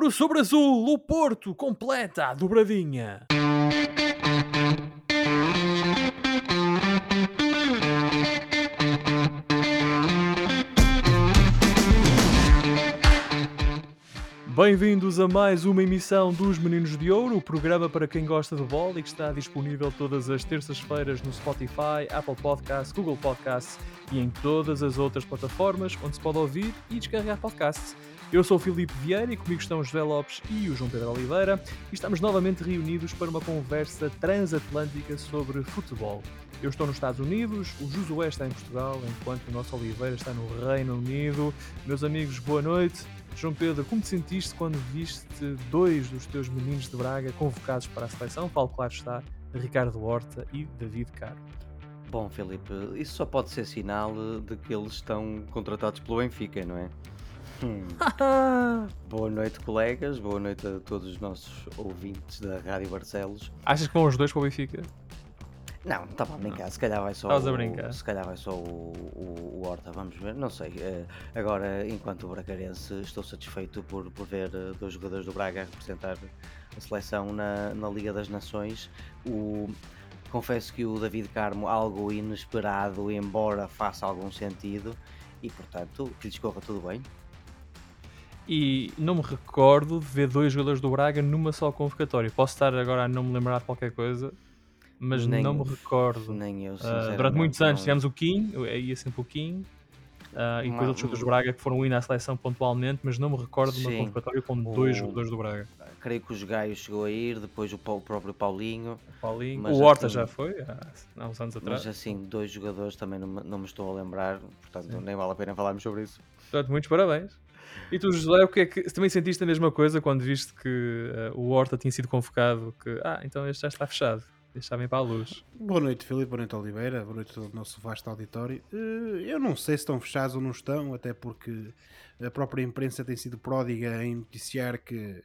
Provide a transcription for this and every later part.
Ouro sobre azul, o Porto completa a dobradinha. Bem-vindos a mais uma emissão dos Meninos de Ouro, o programa para quem gosta de bola e que está disponível todas as terças-feiras no Spotify, Apple Podcasts, Google Podcasts e em todas as outras plataformas onde se pode ouvir e descarregar podcasts. Eu sou o Filipe Vieira e comigo estão o José Lopes e o João Pedro Oliveira e estamos novamente reunidos para uma conversa transatlântica sobre futebol. Eu estou nos Estados Unidos, o Josué está em Portugal, enquanto o nosso Oliveira está no Reino Unido. Meus amigos, boa noite. João Pedro, como te sentiste quando viste dois dos teus meninos de Braga convocados para a seleção? Falo, claro está, Ricardo Horta e David Caro. Bom, Filipe, isso só pode ser sinal de que eles estão contratados pelo Benfica, não é? Hum. boa noite, colegas. Boa noite a todos os nossos ouvintes da Rádio Barcelos. Achas que vão os dois para o Benfica? Não, estava a brincar, se calhar vai só. Estavas a brincar. Se calhar vai só o, o, o Horta, vamos ver. Não sei. Uh, agora, enquanto Bracarense, estou satisfeito por, por ver uh, dois jogadores do Braga representar a seleção na, na Liga das Nações. O, confesso que o David Carmo, algo inesperado, embora faça algum sentido, e portanto, que lhes corra tudo bem. E não me recordo de ver dois jogadores do Braga numa só convocatória. Posso estar agora a não me lembrar de qualquer coisa, mas nem, não me recordo. Nem eu, uh, Durante muitos anos tivemos o Kim, ia sempre o Kim, uh, e depois outros jogadores do Braga que foram indo à seleção pontualmente, mas não me recordo de uma convocatória com o... dois jogadores do Braga. Creio que os Gaio chegou a ir, depois o, o próprio Paulinho. O, Paulinho. o Horta assim, já foi, há uns anos atrás. Mas assim, dois jogadores também não me, não me estou a lembrar, portanto Sim. nem vale a pena falarmos sobre isso. Portanto, muitos parabéns. E tu, José, o que é que também sentiste a mesma coisa quando viste que uh, o Horta tinha sido convocado? Que, ah, então este já está fechado. Deixar para a luz. Boa noite, Filipe. Boa noite, Oliveira. Boa noite a todo o nosso vasto auditório. Eh, eu não sei se estão fechados ou não estão, até porque a própria imprensa tem sido pródiga em noticiar que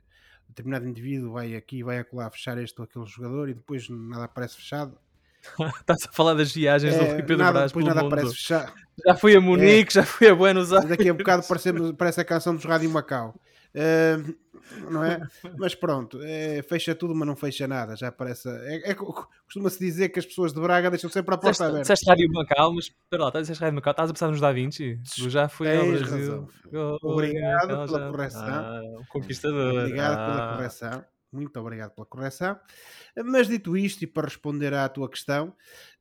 determinado indivíduo vai aqui, vai acolá fechar este ou aquele jogador e depois nada parece fechado. Estás a falar das viagens é, do Pedro nada, Brás depois nada mundo. parece fechado. Já fui a Munique, é. já fui a Buenos Aires. Daqui a bocado parece, parece a canção dos Rádio Macau. Uh, não é? Mas pronto, é, fecha tudo, mas não fecha nada. Já parece. É, é Costuma-se dizer que as pessoas de Braga deixam sempre a porta aberta. Disseste Rádio Macau, mas espera lá, disseste Rádio Macau, estás a pensar nos Da Vinci? Tu já fui ao Brasil. Razão, obrigado pela já... correção. Ah, conquistador. Obrigado ah. pela correção. Muito obrigado pela correção. Mas dito isto, e para responder à tua questão,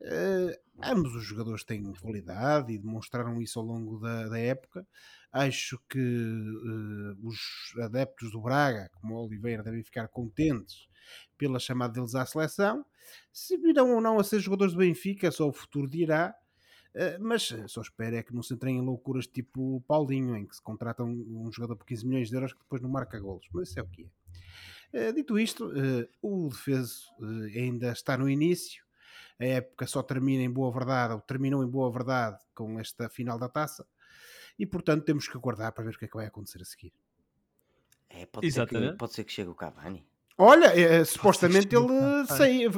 uh, ambos os jogadores têm qualidade e demonstraram isso ao longo da, da época. Acho que uh, os adeptos do Braga, como o Oliveira, devem ficar contentes pela chamada deles à seleção. Se virão ou não a ser jogadores do Benfica, só o futuro dirá. Uh, mas só espero é que não se entrem em loucuras tipo Paulinho, em que se contratam um jogador por 15 milhões de euros que depois não marca golos. Mas isso é o que é. Uh, dito isto, o defeso ainda está no início. A época só termina em boa verdade, ou terminou em boa verdade com esta final da taça e portanto temos que aguardar para ver o que é que vai acontecer a seguir. É, pode, ser que, pode ser que chegue o Cavani. Olha, é, é supostamente ele saiu,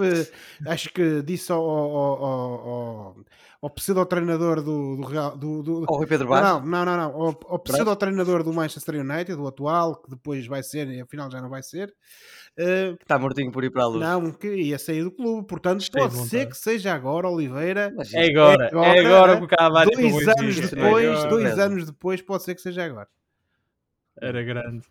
acho que disse ao, ao, ao, ao pseudo-treinador do, do Real. Do, do, ao Rui Pedro Não, não, não, não. Ao, ao pseudo-treinador do Manchester United, do atual, que depois vai ser, e afinal já não vai ser. Uh, Está mortinho por ir para a luz. Não, que ia sair do clube. Portanto, Estou pode ser que seja agora, Oliveira. É agora, é agora, é agora que o Cavani Dois anos depois, dois anos depois, pode ser que seja agora. Era grande.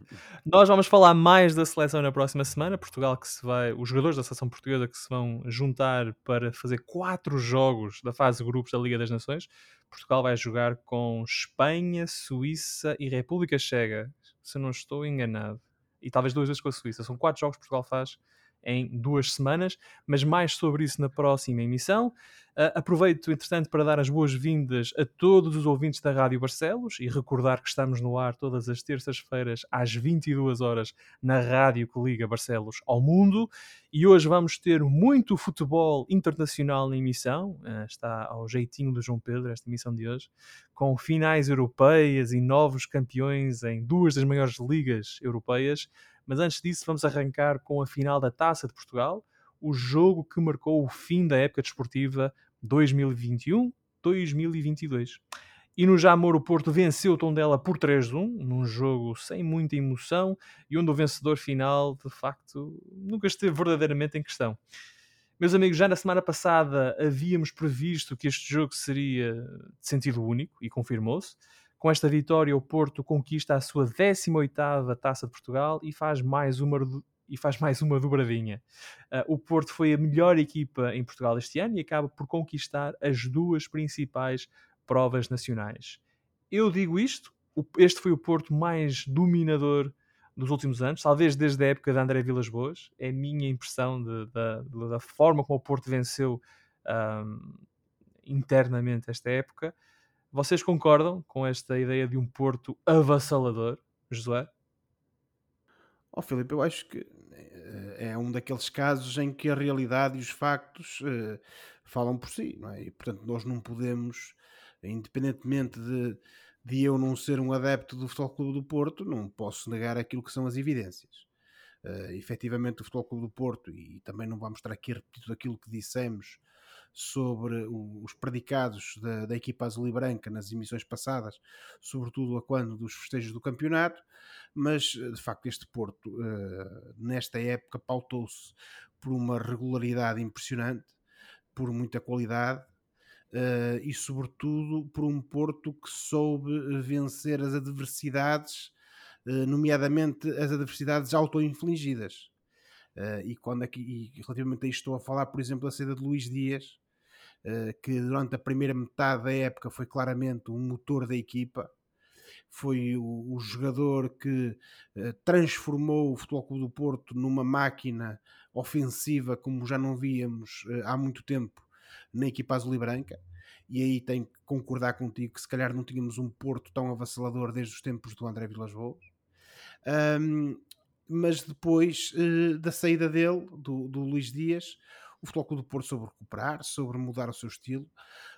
Nós vamos falar mais da seleção na próxima semana. Portugal que se vai, os jogadores da seleção portuguesa que se vão juntar para fazer quatro jogos da fase de grupos da Liga das Nações. Portugal vai jogar com Espanha, Suíça e República Checa, se não estou enganado. E talvez duas vezes com a Suíça. São quatro jogos que Portugal faz em duas semanas, mas mais sobre isso na próxima emissão. Uh, aproveito, entretanto, para dar as boas-vindas a todos os ouvintes da Rádio Barcelos e recordar que estamos no ar todas as terças-feiras às 22 horas na rádio que liga Barcelos ao mundo. E hoje vamos ter muito futebol internacional na emissão. Uh, está ao jeitinho do João Pedro, esta emissão de hoje, com finais europeias e novos campeões em duas das maiores ligas europeias. Mas antes disso, vamos arrancar com a final da Taça de Portugal, o jogo que marcou o fim da época desportiva 2021-2022. E no Jamor o Porto venceu o Tondela por 3-1, num jogo sem muita emoção e onde o vencedor final, de facto, nunca esteve verdadeiramente em questão. Meus amigos, já na semana passada havíamos previsto que este jogo seria de sentido único e confirmou-se. Com esta vitória, o Porto conquista a sua 18ª Taça de Portugal e faz mais uma, e faz mais uma dobradinha. Uh, o Porto foi a melhor equipa em Portugal este ano e acaba por conquistar as duas principais provas nacionais. Eu digo isto, este foi o Porto mais dominador dos últimos anos, talvez desde a época de André Vilas Boas, é a minha impressão de, de, da forma como o Porto venceu um, internamente esta época. Vocês concordam com esta ideia de um Porto avassalador, Josué? Ó oh, Filipe, eu acho que eh, é um daqueles casos em que a realidade e os factos uh, falam por si, não é? E portanto nós não podemos, independentemente de de eu não ser um adepto do Futebol Clube do Porto, não posso negar aquilo que são as evidências. Uh, efetivamente, o Futebol Clube do Porto, e também não vamos estar aqui tudo aquilo que dissemos sobre os predicados da, da, equipa azul e branca nas emissões passadas, sobretudo a quando dos festejos do campeonato, mas de facto este Porto, uh, nesta época, pautou-se por uma regularidade impressionante, por muita qualidade, uh, e, sobretudo, por um Porto que soube eh, vencer as adversidades, nomeadamente as adversidades auto-infligidas. Uh, e quando aqui, e relativamente a isto, estou a falar, por exemplo, da saída de Luís Dias, que durante a primeira metade da época foi claramente um motor da equipa, foi o, o jogador que transformou o Futebol Clube do Porto numa máquina ofensiva como já não víamos há muito tempo na equipa azul e branca. E aí tenho que concordar contigo que se calhar não tínhamos um Porto tão avassalador desde os tempos do André Vilas Boas. Um, mas depois da saída dele, do, do Luís Dias, o Futebol do Porto sobre recuperar, sobre mudar o seu estilo,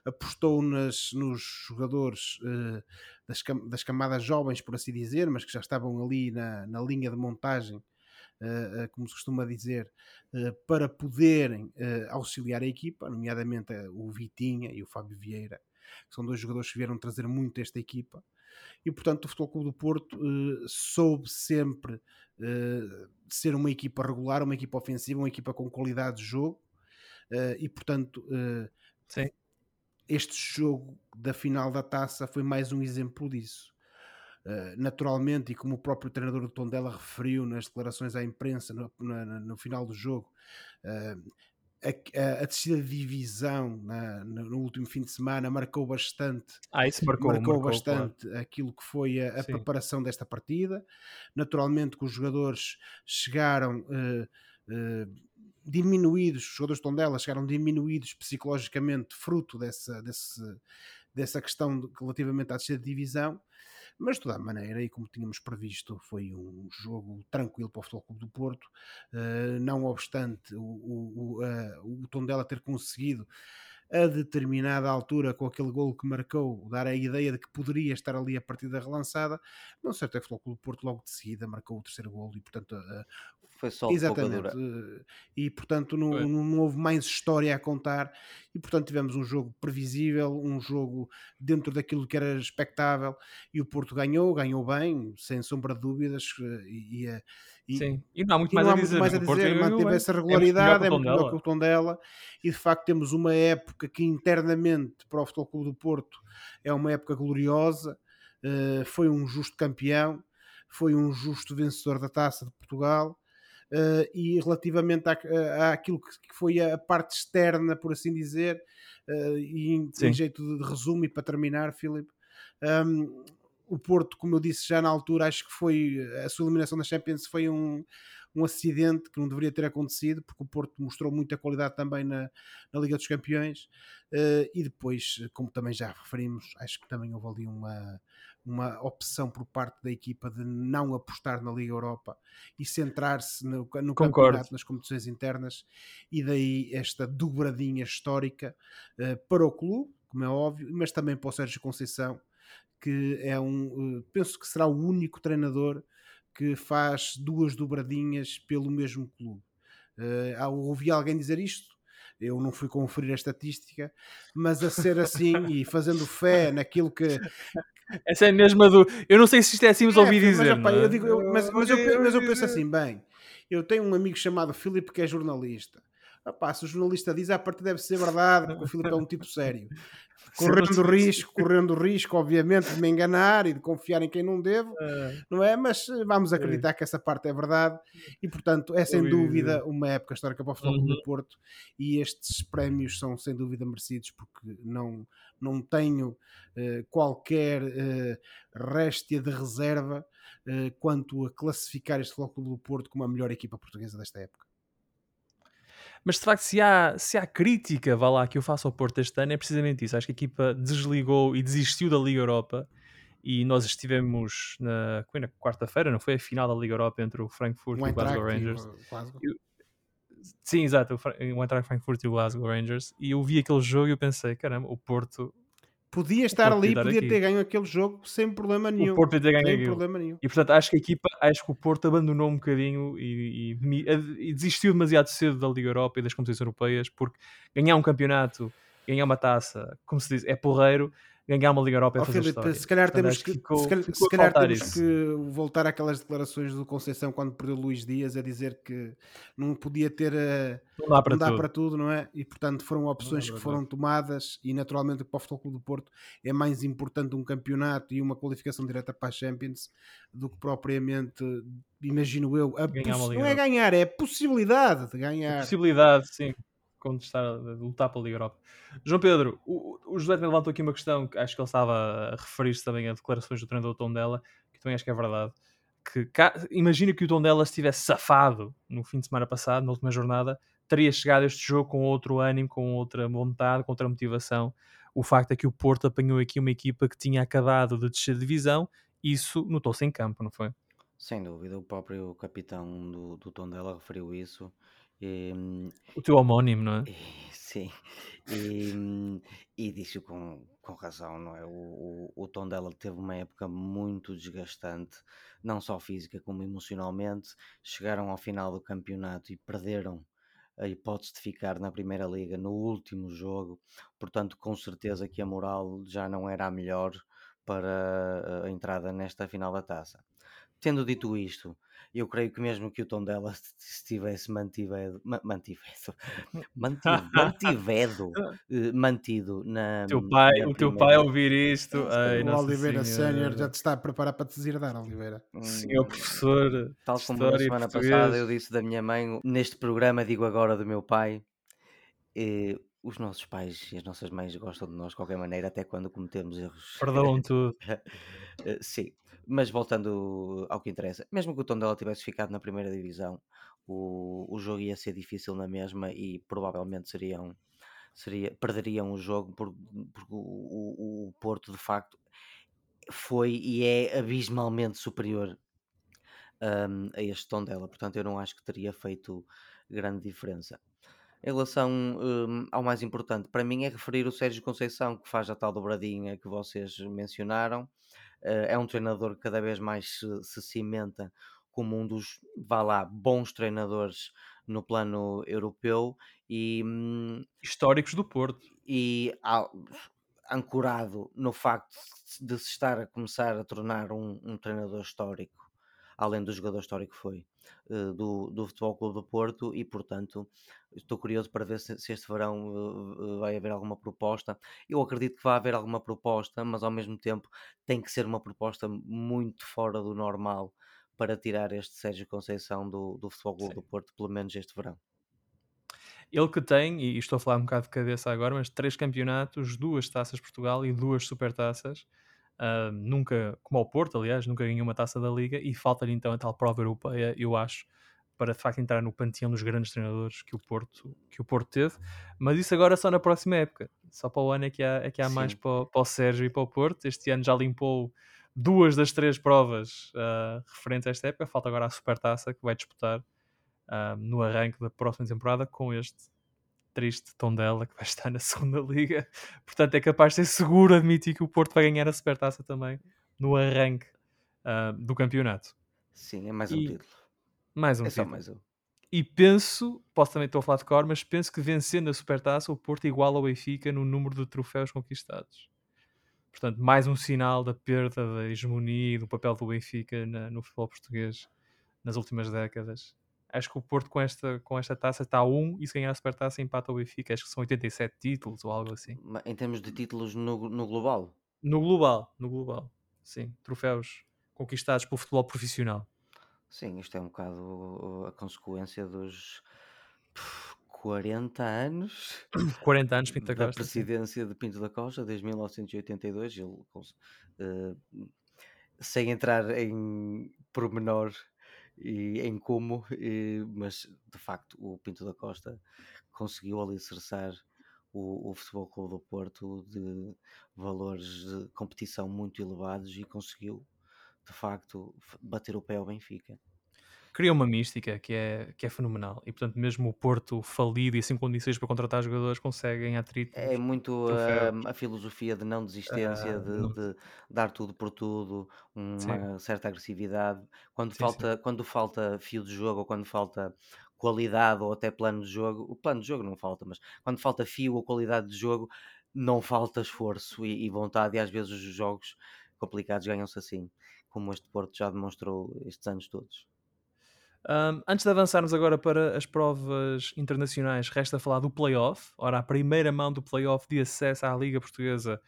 apostou nas, nos jogadores uh, das, cam das, camadas jovens, por assim dizer, mas que já estavam ali na, na linha de montagem uh, como se costuma dizer, para poderem auxiliar a equipa, nomeadamente o Vitinha e o Fábio Vieira, que são dois jogadores que vieram trazer muito esta equipa. E portanto, o Futebol Clube do Porto soube sempre ser uma equipa regular, uma equipa ofensiva, uma equipa com qualidade de jogo. E portanto, este jogo da final da taça foi mais um exemplo disso. Eh, naturalmente, e como o próprio treinador do Tondela referiu nas declarações à imprensa no, no, no final do jogo, uh, a, a, a, descida de divisão na, no último fim de semana marcou bastante, ah, isso marcou, marcou, marcou bastante claro. aquilo que foi a, a preparação desta partida. Naturalmente que os jogadores chegaram uh, uh, diminuídos, os jogadores de Tondela chegaram diminuídos psicologicamente fruto dessa, desse, dessa questão de, relativamente à de divisão mas de toda a maneira, e como tínhamos previsto, foi um jogo tranquilo para o Futebol Clube do Porto, uh, não obstante o, o, uh, o Tondela ter conseguido a determinada altura com aquele golo que marcou, dar a ideia de que poderia estar ali a partida relançada, não certo é que o Futebol Clube do Porto logo de seguida marcou o terceiro golo e portanto uh, foi só exatamente e portanto não, não, houve mais história a contar e portanto tivemos um jogo previsível um jogo dentro daquilo que era expectável e o Porto ganhou, ganhou bem sem sombra de dúvidas e, e, e Sim, e não há muito, mais, a dizer, mais a dizer, manteve essa regularidade, é muito melhor que o tom dela e de facto temos uma época que internamente para o Futebol Clube do Porto é uma época gloriosa uh, foi um justo campeão foi um justo vencedor da Taça de Portugal Uh, e relativamente à, à, àquilo que foi a parte externa, por assim dizer, uh, e em, em, jeito de resumo e para terminar, Filipe, um, o Porto, como eu disse já na altura, acho que foi a sua eliminação da Champions foi um, um acidente que não deveria ter acontecido, porque o Porto mostrou muita qualidade também na, na Liga dos Campeões. Uh, e depois, como também já referimos, acho que também houve ali uma, uma opção por parte da equipa de não apostar na Liga Europa e centrar-se no, no campeonato, nas competições internas, e daí esta dobradinha histórica uh, para o clube, como é óbvio, mas também para o Sérgio Conceição, que é um, uh, penso que será o único treinador que faz duas dobradinhas pelo mesmo clube. Uh, ouvi alguém dizer isto? Eu não fui conferir a estatística, mas a ser assim e fazendo fé naquilo que. Essa é mesmo a do. Eu não sei se isto é assim, mas É, ouvi mas, dizer. opá, não é? eu digo, eu- mas, mas eu, mas eu penso assim, bem, eu tenho um amigo chamado Filipe que é jornalista. Opá, se o jornalista diz, a parte deve ser verdade, porque o Filipe é um tipo sério. Correndo risco, correndo risco, obviamente, de me enganar e de confiar em quem não devo, Ah, não é? Mas eh, vamos acreditar que essa parte é verdade e, portanto, é sem dúvida uma época histórica para o Futebol Clube Uhum. do Porto e estes prémios são sem dúvida merecidos porque não, não tenho eh, qualquer eh, réstia de reserva eh, quanto a classificar este Futebol Clube do Porto como a melhor equipa portuguesa desta época. Mas de facto, se há, se há crítica, vá lá, que eu faço ao Porto este ano, é precisamente isso. Acho que a equipa desligou e desistiu da Liga Europa. E nós estivemos na, foi na quarta-feira, não foi? A final da Liga Europa entre o Frankfurt e o Glasgow e Rangers. o Glasgow. Sim, exato, o Eintracht Frankfurt e o Glasgow Rangers. E eu vi aquele jogo e eu pensei, caramba, o Porto, Podia estar ali, podia aqui. ter ganho aquele jogo sem problema nenhum. o Porto ter ganho sem aquilo. problema nenhum. E portanto acho que a equipa, acho que o Porto abandonou um bocadinho e, e e desistiu demasiado cedo da Liga Europa e das competições europeias, porque ganhar um campeonato, ganhar uma taça, como se diz, é porreiro, ganhar uma Liga Europa é Ó, fazer Filipe, se calhar Portanto, temos que, ficou- se calhar, se a calhar temos isso. que voltar àquelas declarações do Conceição quando perdeu Luís Dias a dizer que não podia ter eh, Não dá para não dá tudo. para tudo, não é? E portanto foram opções que foram tomadas e naturalmente para o Futebol Clube do Porto é mais importante um campeonato e uma qualificação direta para a Champions do que propriamente, imagino eu, a Ganhar não é ganhar, é a possibilidade de A ganhar. possibilidade, sim, contestar, lutar pela Europa. João Pedro, o, o José também levantou aqui uma questão que acho que ele estava a referir-se também a declarações do treinador Tondela, que também acho que é verdade. Que imagina que o Tondela estivesse safado no fim de semana passado, na última jornada, teria chegado a este jogo com outro ânimo, com outra vontade, com outra motivação. O facto é que o Porto apanhou aqui uma equipa que tinha acabado de descer de divisão, isso notou-se em campo, não foi? Sem dúvida, o próprio capitão do, do Tondela referiu isso. O teu homónimo, não é? e- sim, e, e disse com, com razão, não é? O, o, o Tondela teve uma época muito desgastante, não só física como emocionalmente. Chegaram ao final do campeonato e perderam a hipótese de ficar na Primeira Liga no último jogo, portanto, com certeza que a moral já não era a melhor para a entrada nesta final da taça. Tendo dito isto, eu creio que mesmo que o Tondela se tivesse mantivedo, ma- mantivedo, mantido, mantivedo, eh, mantido na. O teu pai, na o teu primeira- pai a ouvir isto, ai, o Oliveira. Sénior já te está a preparar para te deserdar, Oliveira. Hum, Senhor professor, Tal como na história e semana português. passada eu disse da minha mãe, neste programa digo agora do meu pai, eh, os nossos pais e as nossas mães gostam de nós de qualquer maneira, até quando cometemos erros. Perdoam tudo. Eh, sim, mas voltando ao que interessa, mesmo que o Tondela tivesse ficado na primeira divisão, o, o jogo ia ser difícil na mesma e provavelmente seriam, seria, perderiam o jogo por- porque o, o- o Porto de facto foi e é abismalmente superior hum, a este Tondela, portanto eu não acho que teria feito grande diferença. Em relação hum, ao mais importante, para mim é referir o Sérgio Conceição, que faz a tal dobradinha que vocês mencionaram. Eh, é um treinador que cada vez mais se, se cimenta como um dos, vá lá, bons treinadores no plano europeu e, hum, Históricos do Porto. e ao- ancorado no facto de se estar a começar a tornar um, um treinador histórico, além do jogador histórico que foi, eh, do, do Futebol Clube do Porto, e portanto estou curioso para ver se, se este verão eh, vai haver alguma proposta. Eu acredito que vai haver alguma proposta, mas ao mesmo tempo tem que ser uma proposta muito fora do normal para tirar este Sérgio Conceição do, do Futebol Clube Sim. do Porto, pelo menos este verão. Ele que tem, e estou a falar um bocado de cabeça agora, mas três campeonatos, duas taças Portugal e duas supertaças. Ah, nunca, como ao Porto, aliás, nunca ganhou uma taça da Liga e falta-lhe então a tal prova europeia, eu acho, para de facto entrar no panteão dos grandes treinadores que o Porto, que o Porto teve. Mas isso agora só na próxima época. Só para o ano é que há, é que há mais para, o- para o Sérgio e para o Porto. Este ano já limpou duas das três provas ah, referentes a esta época. Falta agora a supertaça que vai disputar ah, no arranque da próxima temporada com este triste Tondela que vai estar na segunda liga. Portanto, é capaz de ser seguro admitir que o Porto vai ganhar a supertaça também no arranque ah, do campeonato. Sim, é mais um E título. Mais um É título. mais um. E penso, posso também estar a falar de cor, mas penso que vencendo a Supertaça, o Porto iguala ao Benfica no número de troféus conquistados. Portanto, mais um sinal da perda da hegemonia e do papel do Benfica na, no futebol português nas últimas décadas. Acho que o Porto com esta, com esta taça está a 1 e se ganhar a Supertaça empata o Benfica. Acho que são 87 títulos ou algo assim. Em termos de títulos no, no global? No global, no global. Sim, troféus conquistados pelo futebol profissional. Sim, isto é um bocado a consequência dos 40 anos 40 anos Pinto da, da Costa, sim. presidência de Pinto da Costa, desde 1982. Ele, eh, sem entrar em pormenor e em como, eh, mas de facto o Pinto da Costa conseguiu alicerçar o, o Futebol Clube do Porto de valores de competição muito elevados e conseguiu de facto bater o pé ao Benfica. Cria uma mística que é, que é fenomenal. E portanto, mesmo o Porto falido e sem condições para contratar jogadores, conseguem atritos. É muito troféus. ah, a filosofia de não desistência, Ah, de, não- de dar tudo por tudo, uma certa agressividade. Quando Sim, falta, quando falta fio de jogo ou quando falta qualidade ou até plano de jogo, o plano de jogo não falta, mas quando falta fio ou qualidade de jogo, não falta esforço e, e vontade, e às vezes os jogos complicados ganham-se assim, como este Porto já demonstrou estes anos todos. Um, antes de avançarmos agora para as provas internacionais, resta falar do playoff. Ora, a primeira mão do playoff de acesso à Liga Portuguesa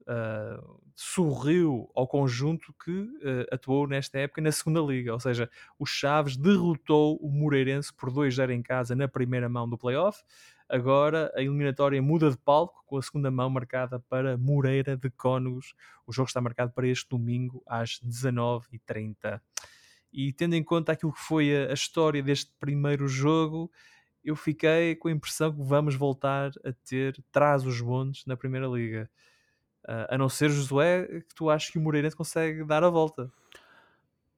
uh, sorriu ao conjunto que uh, atuou nesta época na segunda Liga. Ou seja, o Chaves derrotou o Moreirense por 2-0 em casa na primeira mão do playoff. Agora a eliminatória muda de palco com a segunda mão marcada para Moreira de Cónegos. O jogo está marcado para este domingo às 19h30 e tendo em conta aquilo que foi a, a história deste primeiro jogo, eu fiquei com a impressão que vamos voltar a ter traz os bondes na Primeira Liga. Uh, a não ser, Josué, que tu achas que o Moreirense consegue dar a volta.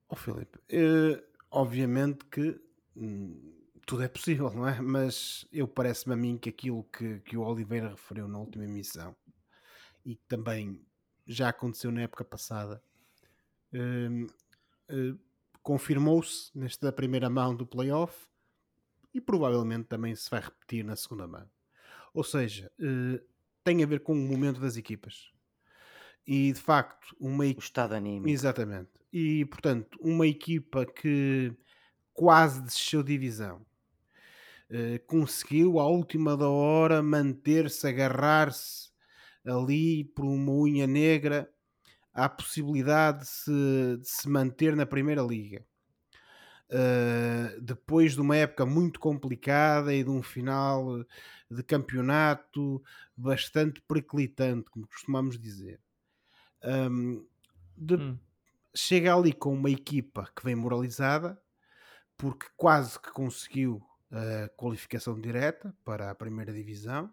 Ó Filipe, eh, obviamente que hum, tudo é possível, não é? Mas eu parece-me a mim que aquilo que, que o Oliveira referiu na última emissão e que também já aconteceu na época passada, hum, eh, confirmou-se nesta primeira mão do playoff e provavelmente também se vai repetir na segunda mão. Ou seja, eh, tem a ver com o momento das equipas. E de facto, uma O equipa. estado anímico. Exatamente. E portanto, uma equipa que quase desceu divisão eh, conseguiu à última da hora manter-se, agarrar-se ali por uma unha negra à possibilidade de se, de se manter na Primeira Liga. Uh, depois de uma época muito complicada e de um final de campeonato bastante periclitante, como costumamos dizer. Um, de- Hum. Chega ali com uma equipa que vem moralizada, porque quase que conseguiu a qualificação direta para a primeira divisão,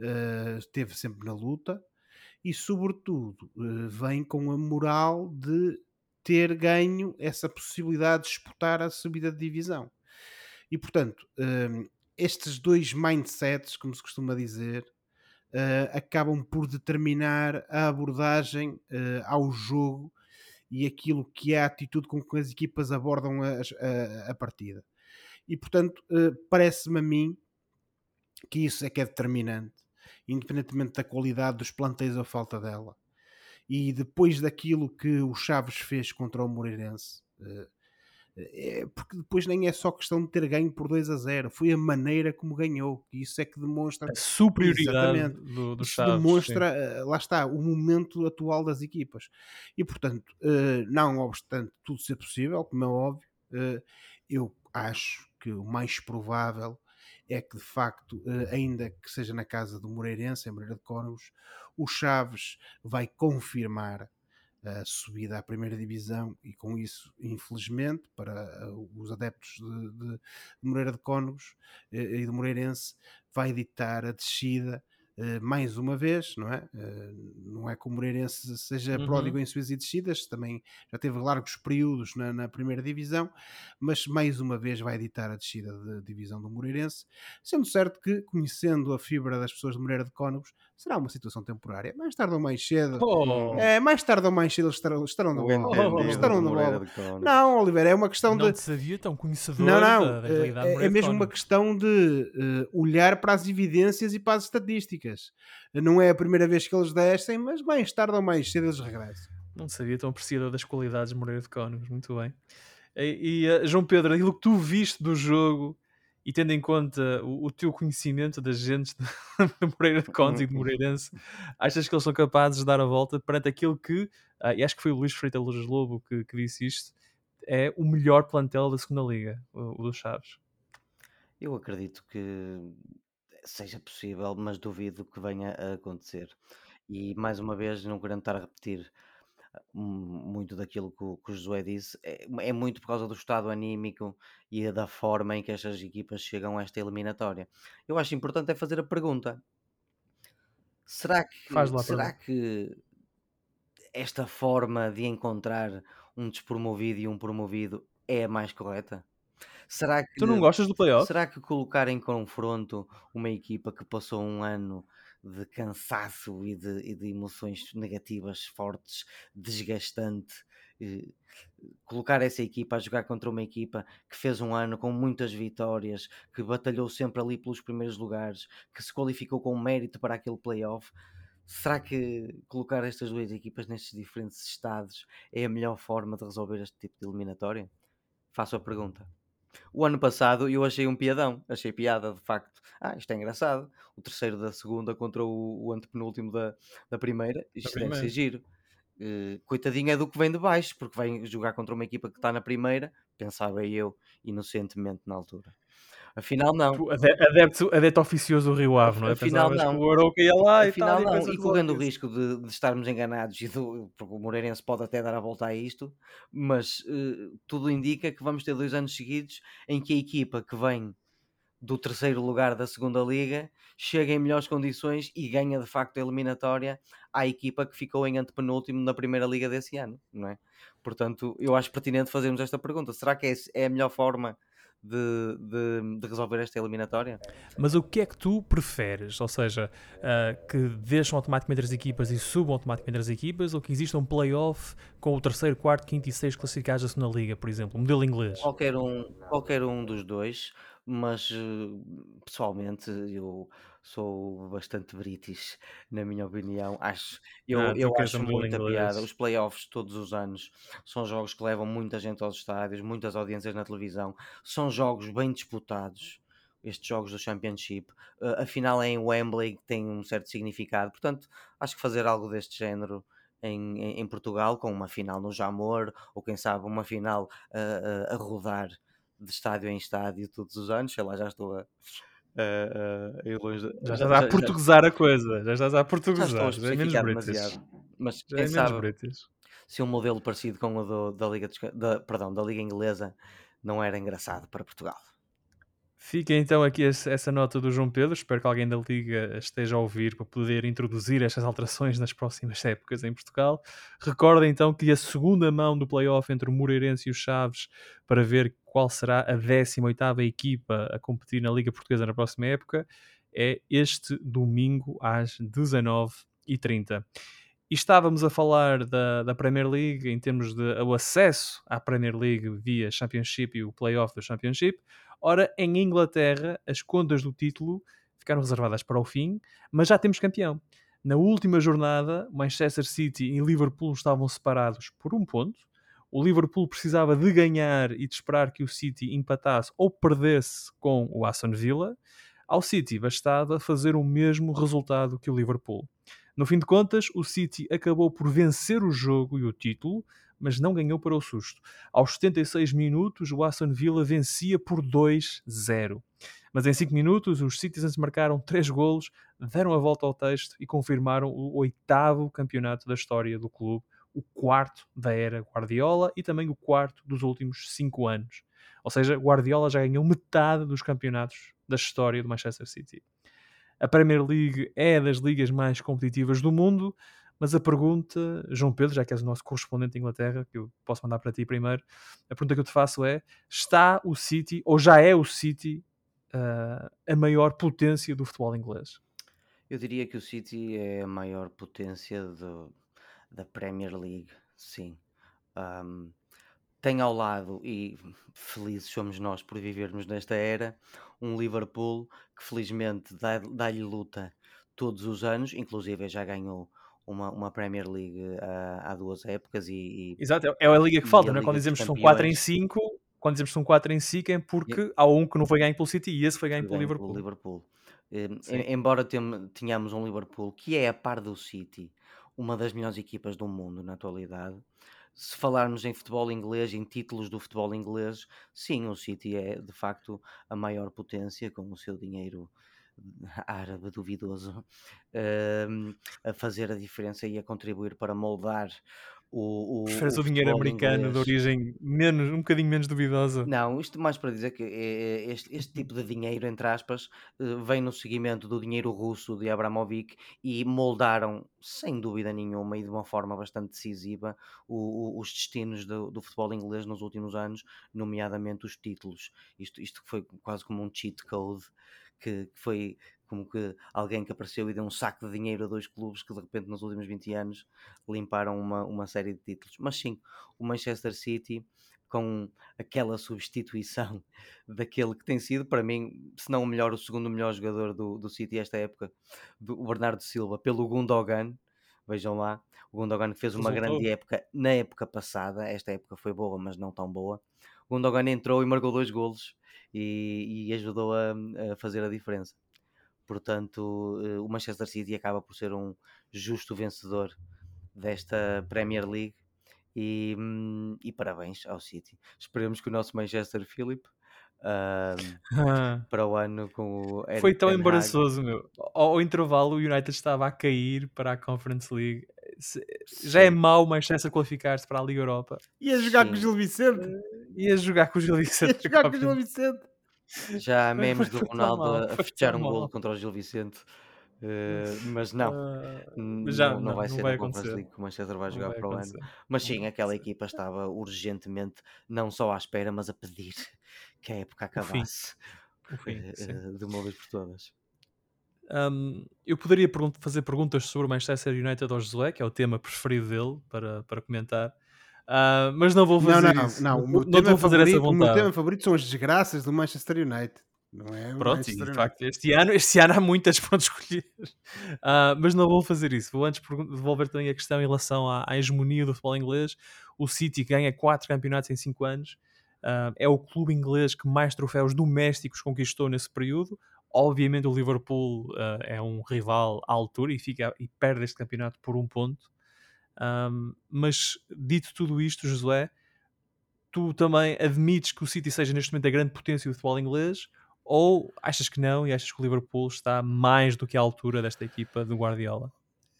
uh, esteve sempre na luta e, sobretudo, uh, vem com a moral de ter ganho essa possibilidade de disputar a subida de divisão. E, portanto, um, estes dois mindsets, como se costuma dizer, uh, acabam por determinar a abordagem uh, ao jogo e aquilo que é a atitude com que as equipas abordam a, partida. E, portanto, parece-me a mim que isso é que é determinante, independentemente da qualidade dos plantéis ou falta dela. E depois daquilo que o Chaves fez contra o Moreirense, uh, é porque depois nem é só questão de ter ganho por 2 a 0, foi a maneira como ganhou, e isso é que demonstra A superioridade do, do isso Chaves. demonstra, eh, lá está, o momento atual das equipas. E portanto, eh, não obstante tudo ser possível, como é óbvio, eh, eu acho que o mais provável é que de facto, eh, ainda que seja na casa do Moreirense, em Moreira de Cónegos, o Chaves vai confirmar a subida à primeira divisão e com isso, infelizmente, para uh, os adeptos de, de, Moreira de Cónegos eh, e do Moreirense, vai ditar a descida mais uma vez, não é? Uh, não é que o Moreirense seja Uhum. pródigo em subidas e descidas, também já teve largos períodos na, na primeira divisão, mas mais uma vez vai ditar a descida de divisão do Moreirense, sendo certo que, conhecendo a fibra das pessoas de Moreira de Cónegos, será uma situação temporária. Mais tarde ou mais cedo, Oh, é, mais tarde ou mais cedo eles estarão, estarão de entendido Estarão de. Não, Oliveira, é uma questão não de. te sabia tão conhecedor Não, não, da, da é- é, mesmo uma questão de eh, olhar para as evidências e para as estatísticas. Não é a primeira vez que eles descem, mas mais tarde ou mais cedo eles regressam. não sabia tão apreciador das qualidades de Moreira de Cónegos, muito bem. E, e, eh, João Pedro, aquilo que tu viste do jogo e tendo em conta o, o teu conhecimento das gentes de, Moreira de Cónegos e de Moreirense, achas que eles são capazes de dar a volta perante aquilo que, ah, e acho que foi o Luís Freitas Lobo que, que disse isto, é o melhor plantel da segunda liga, o, o dos Chaves. Eu acredito que seja possível, mas duvido que venha a acontecer. E mais uma vez, não querendo estar a repetir muito daquilo que o, que o Josué disse, é, é muito por causa do estado anímico e da forma em que estas equipas chegam a esta eliminatória. Eu acho importante é fazer a pergunta: será que, lá será que esta forma de encontrar um despromovido e um promovido é a mais correta? Será que Tu não gostas do playoff? Será que colocar em confronto uma equipa que passou um ano de cansaço e de, e de emoções negativas fortes, desgastante, eh, colocar essa equipa a jogar contra uma equipa que fez um ano com muitas vitórias, que batalhou sempre ali pelos primeiros lugares, que se qualificou com mérito para aquele playoff, será que colocar estas duas equipas nestes diferentes estados é a melhor forma de resolver este tipo de eliminatória? Faço a pergunta. O ano passado eu achei um piadão, achei piada de facto. Ah, isto é engraçado. O terceiro da segunda contra o, o antepenúltimo da, da primeira, isto deve ser giro. Eh, coitadinho é do que vem de baixo, porque vem jogar contra uma equipa que está na primeira, pensava eu, inocentemente na altura. Afinal, não. Adepto, adepto oficioso do Rio Ave, não é? Afinal, Pensavas não. o Arouca ia lá Afinal, e tal. não, e que correndo o risco de, de estarmos enganados, e do, porque o Moreirense pode até dar a volta a isto, mas eh, tudo indica que vamos ter dois anos seguidos em que a equipa que vem do terceiro lugar da segunda liga chega em melhores condições e ganha de facto a eliminatória à equipa que ficou em antepenúltimo na primeira liga desse ano, não é? Portanto, eu acho pertinente fazermos esta pergunta: será que é, é a melhor forma de, de- de resolver esta eliminatória? Mas o que é que tu preferes? Ou seja, ah, que deixam automaticamente as equipas e subam automaticamente as equipas ou que exista um playoff com o terceiro, quarto, quinto e sexto classificados da segunda liga, por exemplo, o modelo inglês? Qualquer um, qualquer um dos dois, mas eh, pessoalmente eu sou bastante british, na minha opinião. Acho, eu, Ah, tu eu queres acho um muita piada. Os playoffs todos os anos são jogos que levam muita gente aos estádios, muitas audiências na televisão, são jogos bem disputados. Estes jogos do Championship, Eh, a final é em Wembley, que tem um certo significado. Portanto, acho que fazer algo deste género em, em- em Portugal, com uma final no Jamor, ou quem sabe uma final a- a- a rodar de estádio em estádio todos os anos, sei lá, já estou a, a- a ir longe. de- Já estás a portuguesar a coisa. Já estás a já portuguesar. Já é menos demasiado. Mas Já quem é sabe British. se um modelo parecido com o do- da, Liga Ca- da, perdão, da Liga Inglesa não era engraçado para Portugal. Fica então aqui essa nota do João Pedro. Espero que alguém da Liga esteja a ouvir para poder introduzir estas alterações nas próximas épocas em Portugal. Recorda então que a segunda mão do playoff entre o Moreirense e os Chaves para ver qual será a 18ª equipa a competir na Liga Portuguesa na próxima época é este domingo às 19h30. E estávamos a falar da, da Premier League em termos de o acesso à Premier League via Championship e o playoff do Championship. Ora, em Inglaterra, as contas do título ficaram reservadas para o fim, mas já temos campeão. Na última jornada, Manchester City e Liverpool estavam separados por um ponto. O Liverpool precisava de ganhar e de esperar que o City empatasse ou perdesse com o Aston Villa. Ao City bastava fazer o mesmo resultado que o Liverpool. No fim de contas, o City acabou por vencer o jogo e o título, mas não ganhou para o susto. Aos 76 minutos, o Aston Villa vencia por 2-0. Mas em 5 minutos, os Citizens marcaram 3 golos, deram a volta ao texto e confirmaram o oitavo campeonato da história do clube, o quarto da era Guardiola e também o quarto dos últimos 5 anos. Ou seja, Guardiola já ganhou metade dos campeonatos da história do Manchester City. A Premier League é das ligas mais competitivas do mundo, mas a pergunta, João Pedro, já que és o nosso correspondente em Inglaterra, que eu posso mandar para ti primeiro, a pergunta que eu te faço é: está o City, ou já é o City, uh, a maior potência do futebol inglês? Eu diria que o City é a maior potência do, da Premier League, sim. Um, tem ao lado, e felizes somos nós por vivermos nesta era, um Liverpool que felizmente dá-lhe dá luta todos os anos, inclusive já ganhou uma, uma Premier League uh, há duas épocas e, e, Exato, é, é a liga que falta, não é? Quando dizemos que são 4 em 5, quando dizemos que são 4 em 5 é porque e... há um que não foi ganho pelo City e esse foi ganho foi pelo Liverpool. Liverpool. embora tenhamos um Liverpool que é a par do City, uma das melhores equipas do mundo na atualidade, se falarmos em futebol inglês, em títulos do futebol inglês, sim, o City é de facto a maior potência com o seu dinheiro árabe duvidoso uh, a fazer a diferença e a contribuir para moldar o, o, Preferes o, o dinheiro americano inglês. de origem menos, um bocadinho menos duvidosa? Não, isto mais para dizer que é, é, este, este, tipo de dinheiro, entre aspas, eh, vem no seguimento do dinheiro russo de Abramovic e moldaram, sem dúvida nenhuma e de uma forma bastante decisiva, o, os destinos do, do, futebol inglês nos últimos anos, nomeadamente os títulos. Isto, isto foi quase como um cheat code que, que foi como que alguém que apareceu e deu um saco de dinheiro a dois clubes que de repente nos últimos 20 anos limparam uma, uma série de títulos. Mas sim, o Manchester City com aquela substituição daquele que tem sido, para mim, se não o melhor, o segundo melhor jogador do, do City esta época, do, o Bernardo Silva, pelo Gundogan. Vejam lá, o Gundogan fez uma Resultou. grande época na época passada. Esta época foi boa, mas não tão boa. O Gundogan entrou e marcou dois golos e, e ajudou a, a fazer a diferença. Portanto, eh, o Manchester City acaba por ser um justo vencedor desta Premier League e, hum, e parabéns ao City. Esperemos que o nosso Manchester Philip uh, para o ano com o Eric Foi tão embaraçoso, meu. Ao, ao, intervalo, o United estava a cair para a Conference League. Se, já é mau o Manchester qualificar-se para a Liga Europa. Ia jogar Sim. com o Gil Vicente. Ia jogar com o Gil Vicente. Ia jogar com o Gil Vicente. Já há memes do Ronaldo a fechar um gol contra o Gil Vicente. Uh, mas não, uh, já, não, não, vai não ser vai na Conference League que o Manchester vai jogar vai para o ano. Mas sim, aquela equipa estava urgentemente, não só à espera, mas a pedir que a época acabasse o fim, o fim, uh, de uma vez por todas. Um, eu poderia fazer perguntas sobre o Manchester United ao Josué, que é o tema preferido dele para, para comentar. Uh, mas não vou fazer não, não, isso. Não, não, o meu, não tema, favorito, o meu tema favorito são as desgraças do Manchester United. Não é Pronto, e, de facto, este ano, este ano há muitas para escolher. Uh, mas não vou fazer isso. Vou antes devolver também a questão em relação à, à hegemonia do futebol inglês. O City ganha 4 campeonatos em 5 anos. Uh, é o clube inglês que mais troféus domésticos conquistou nesse período. Obviamente o Liverpool uh, é um rival à altura e, fica, e perde este campeonato por um ponto. Um, mas dito tudo isto, Josué, tu também admites que o City seja neste momento a grande potência do futebol inglês ou achas que não e achas que o Liverpool está mais do que à altura desta equipa do Guardiola?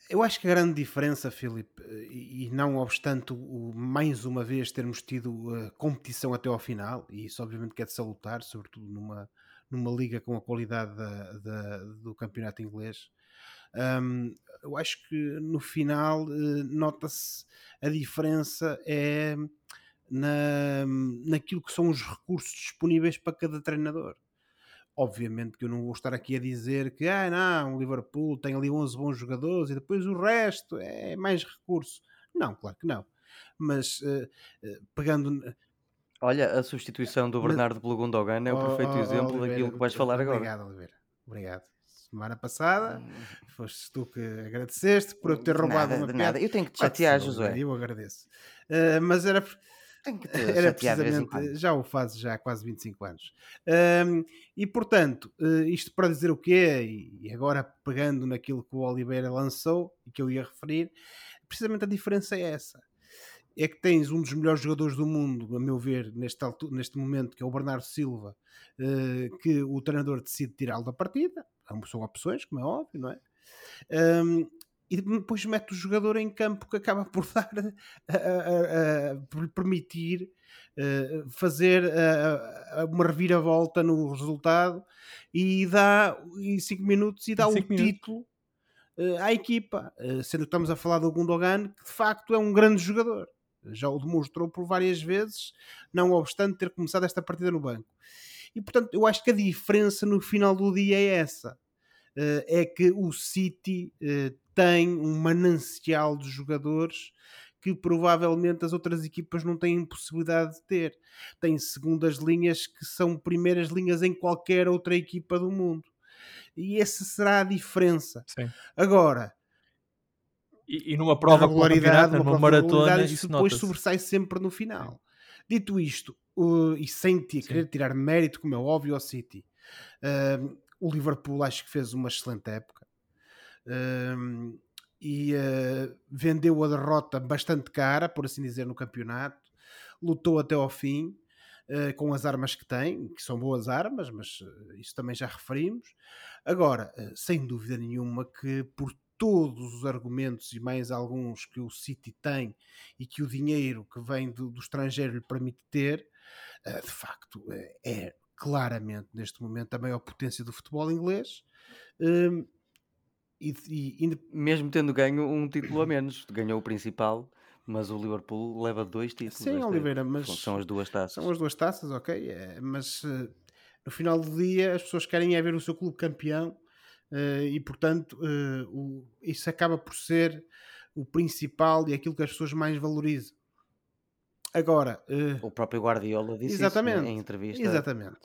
Eu acho que a grande diferença, Filipe, e não obstante mais uma vez termos tido a competição até ao final, e isso obviamente que é salutar, sobretudo numa, numa liga com a qualidade da, da, do campeonato inglês, um, eu acho que no final uh, nota-se a diferença é na, naquilo que são os recursos disponíveis para cada treinador. Obviamente que eu não vou estar aqui a dizer que ah, não, o Liverpool tem ali 11 bons jogadores e depois o resto é mais recurso. Não, claro que não. Mas uh, uh, pegando. Olha, a substituição do Bernardo pelo Gundogan é o perfeito oh, exemplo Oliveira, daquilo que vais falar agora. Obrigado, Oliveira. Obrigado semana passada. Hum. Foste tu que agradeceste por eu ter roubado nada, uma piada. Nada. Eu tenho que te chatear, José. Eu agradeço. Uh, mas era, era precisamente, já o fazes já há quase 25 anos. Um, e portanto, uh, isto para dizer o quê? E agora pegando naquilo que o Oliveira lançou e que eu ia referir, precisamente a diferença é essa. É que tens um dos melhores jogadores do mundo, a meu ver, neste, neste momento, que é o Bernardo Silva, uh, que o treinador decide tirá-lo da partida, são opções, como é óbvio, não é? Um, e depois mete o jogador em campo que acaba por dar a, a, a, a permitir uh, fazer uma reviravolta no resultado e dá em 5 minutos e dá o minutos. título uh, à equipa, uh, sendo que estamos a falar do Gundogan, que de facto é um grande jogador. Já o demonstrou por várias vezes, não obstante ter começado esta partida no banco. E portanto, eu acho que a diferença no final do dia é essa. uh, é que o City uh, tem um manancial de jogadores que provavelmente as outras equipas não têm possibilidade de ter. Tem segundas linhas que são primeiras linhas em qualquer outra equipa do mundo. E essa será a diferença. Sim. Agora, e, e, numa prova regularidade, numa maratona, isso depois sobressai sempre no final. Dito isto, uh, e sem querer tirar mérito, como é óbvio, ao City, uh, o Liverpool acho que fez uma excelente época. Uh, e uh, vendeu a derrota bastante cara, por assim dizer, no campeonato. Lutou até ao fim uh, com as armas que tem, que são boas armas, mas uh, isso também já referimos. Agora, sem dúvida nenhuma que por todos os argumentos e mais alguns que o City tem e que o dinheiro que vem do, do estrangeiro lhe permite ter, de facto, é claramente neste momento a maior potência do futebol inglês. Hum, e, e, e, mesmo tendo ganho um título a menos, ganhou o principal, mas o Liverpool leva dois títulos. Sim, Oliveira, mas são as duas taças. São as duas taças, ok, é, mas uh, no final do dia as pessoas querem é ver o seu clube campeão uh, e portanto uh, o, isso acaba por ser o principal e aquilo que as pessoas mais valorizam. Agora, o próprio Guardiola disse exatamente, isso em entrevista. Exatamente.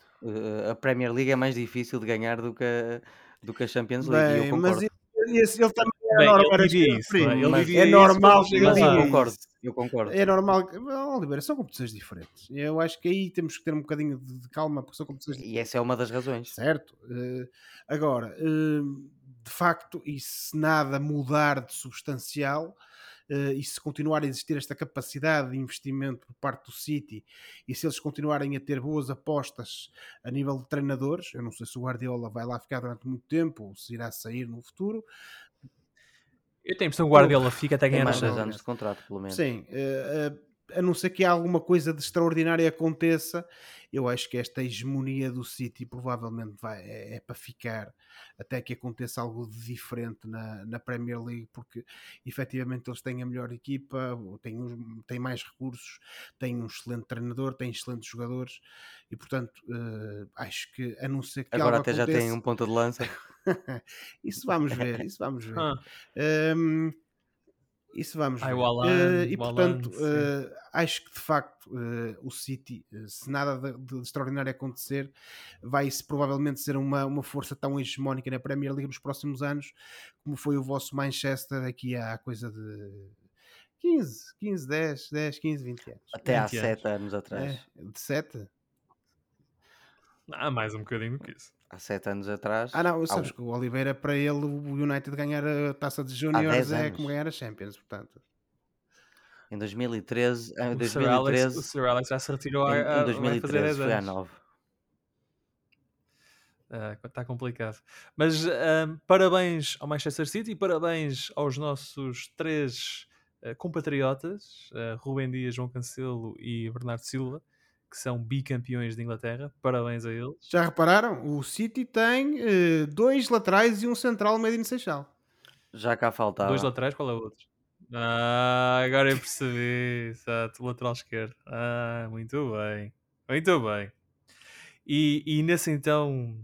a Premier League é mais difícil de ganhar do que a, do que a Champions League. Bem, eu concordo. Mas esse, ele também é Bem, normal. Ele diria isso, ele mas, é normal Eu concordo, eu concordo. É normal. Oliveira, são competições diferentes. Eu acho que aí temos que ter um bocadinho de, calma, porque são competições diferentes. E essa é uma das razões. Certo. Uh, agora, uh, de facto, e se nada mudar de substancial, uh, e se continuar a existir esta capacidade de investimento por parte do City e se eles continuarem a ter boas apostas a nível de treinadores, eu não sei se o Guardiola vai lá ficar durante muito tempo ou se irá sair no futuro. Eu tenho a impressão que o Guardiola fica até ganhar mais dois anos de contrato, pelo menos. Sim, uh, uh, a não ser que alguma coisa de extraordinário aconteça, eu acho que esta hegemonia do City provavelmente vai, é, é, para ficar até que aconteça algo de diferente na, na Premier League, porque efetivamente eles têm a melhor equipa, têm, têm mais recursos, têm um excelente treinador, têm excelentes jogadores e portanto uh, acho que a não ser que agora até aconteça... já tem um ponto de lança. isso vamos ver, isso vamos ver. Ah. Um, isso vamos ver. Ai, uh, e portanto, uh, acho que de facto uh, o City, se nada de, de, extraordinário acontecer, vai -se provavelmente ser uma, uma força tão hegemónica na Premier League nos próximos anos, como foi o vosso Manchester aqui há coisa de 15, 15, 10, 10, 15, 20 anos. Até 20 há 7 anos atrás. É, de 7? Ah, mais um bocadinho do que isso há sete anos atrás. Ah, não, sabes que o Oliveira, para ele, o United ganhar a taça de Júniores é como ganhar a Champions, portanto. Em 2013, em o 2013, Sir Alex, o Sir Alex já se retirou em, a, em 2013 foi a 9. Está uh, complicado. Mas uh, parabéns ao Manchester City e parabéns aos nossos três uh, compatriotas, uh, Rubem Dias, João Cancelo e Bernardo Silva, que são bicampeões de Inglaterra. Parabéns a eles. Já repararam? O City tem uh, dois laterais e um central made in Seixal. Já cá faltava. Dois laterais, qual é o outro? Ah, agora eu percebi. Exato, lateral esquerdo. Ah, muito bem. Muito bem. E, e nesse então.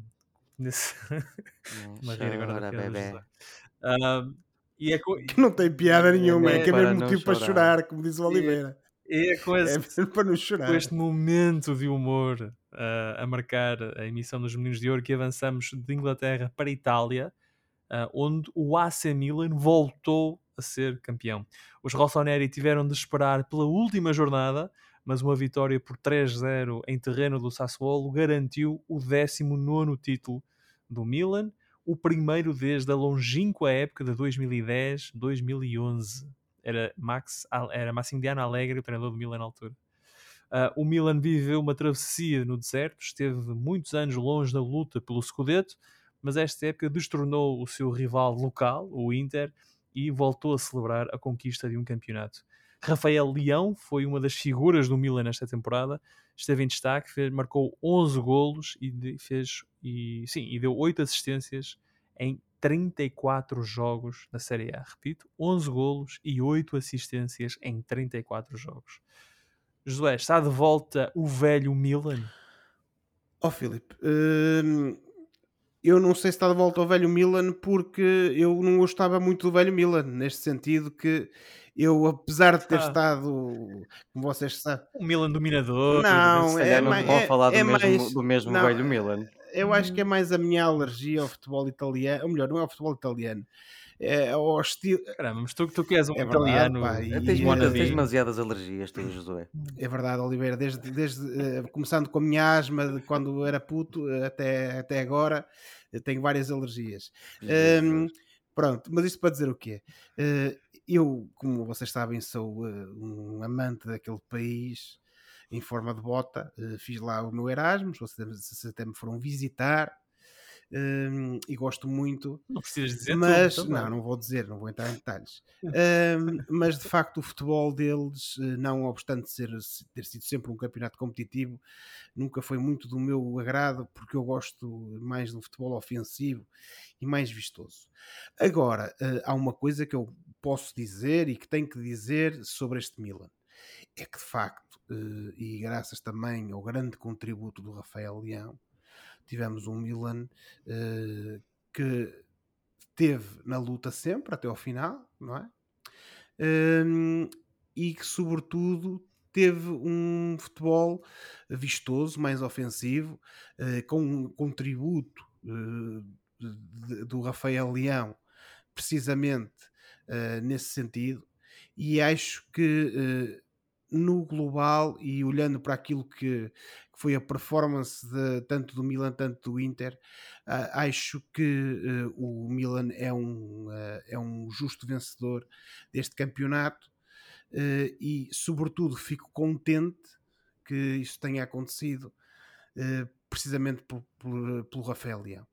Nesse... Uma agora, bebê. Uh, e é co... Que não tem piada nenhuma, é, é que é mesmo motivo para chorar, como diz o Oliveira. É com, é esse, é para chorar. com este momento de humor uh, a marcar a emissão dos Meninos de Ouro que avançamos de Inglaterra para Itália, uh, onde o AC Milan voltou a ser campeão. Os Rossoneri tiveram de esperar pela última jornada, mas uma vitória por 3-0 em terreno do Sassuolo garantiu o 19 título do Milan, o primeiro desde a longínqua época de 2010-2011 era Max era Massimiliano Allegri, o treinador do Milan na altura. Uh, o Milan viveu uma travessia no deserto, esteve muitos anos longe da luta pelo Scudetto, mas esta época destornou o seu rival local, o Inter, e voltou a celebrar a conquista de um campeonato. Rafael Leão foi uma das figuras do Milan nesta temporada, esteve em destaque, fez, marcou 11 golos e fez e sim, e deu 8 assistências em 34 jogos na Série A. Repito, 11 golos e 8 assistências em 34 jogos. Josué, está de volta o velho Milan? Ó oh, Filipe, hum, eu não sei se está de volta ao velho Milan porque eu não gostava muito do velho Milan, neste sentido que eu, apesar de ter Ah. estado, como vocês sabem, Um Milan dominador. Não, é não é- falar do é mesmo, mais- do mesmo não, velho Milan. Eu acho que é mais a minha alergia ao futebol italiano, ou melhor, não é ao futebol italiano, é ao estilo. Caramba, mas tu, tu que és um É verdade, italiano. pá, e- Tens, e- muitas- wannabe. tens demasiadas alergias, tu, Josué. É verdade, Oliveira, desde, desde eh, começando com a minha asma de quando era puto eh, até, até agora, eu tenho várias alergias. Hum, pronto, mas isto para dizer o quê? Eh, eu, como vocês sabem, sou eh, um amante daquele país em forma de bota. Eh, fiz lá o meu Erasmus, vocês até me foram visitar hum, e gosto muito. Não precisas dizer Mas, tudo. também. não, não vou dizer, não vou entrar em detalhes. Hum, mas de facto, o futebol deles, eh, não obstante ser, ter sido sempre um campeonato competitivo, nunca foi muito do meu agrado, porque eu gosto mais do futebol ofensivo e mais vistoso. Agora, eh, há uma coisa que eu posso dizer e que tenho que dizer sobre este Milan. É que de facto, eh, e graças também ao grande contributo do Rafael Leão, tivemos um Milan eh, que esteve na luta sempre até ao final, não é? Hum, e que, sobretudo, teve um futebol vistoso, mais ofensivo, eh, com um contributo do Rafael Leão, precisamente nesse sentido, e acho que no global e olhando para aquilo que, que foi a performance de, tanto do Milan, tanto do Inter, ah, acho que eh, o Milan é um, eh, é um justo vencedor deste campeonato eh, e, sobretudo, fico contente que isso tenha acontecido precisamente por- por- pelo Rafael Leão.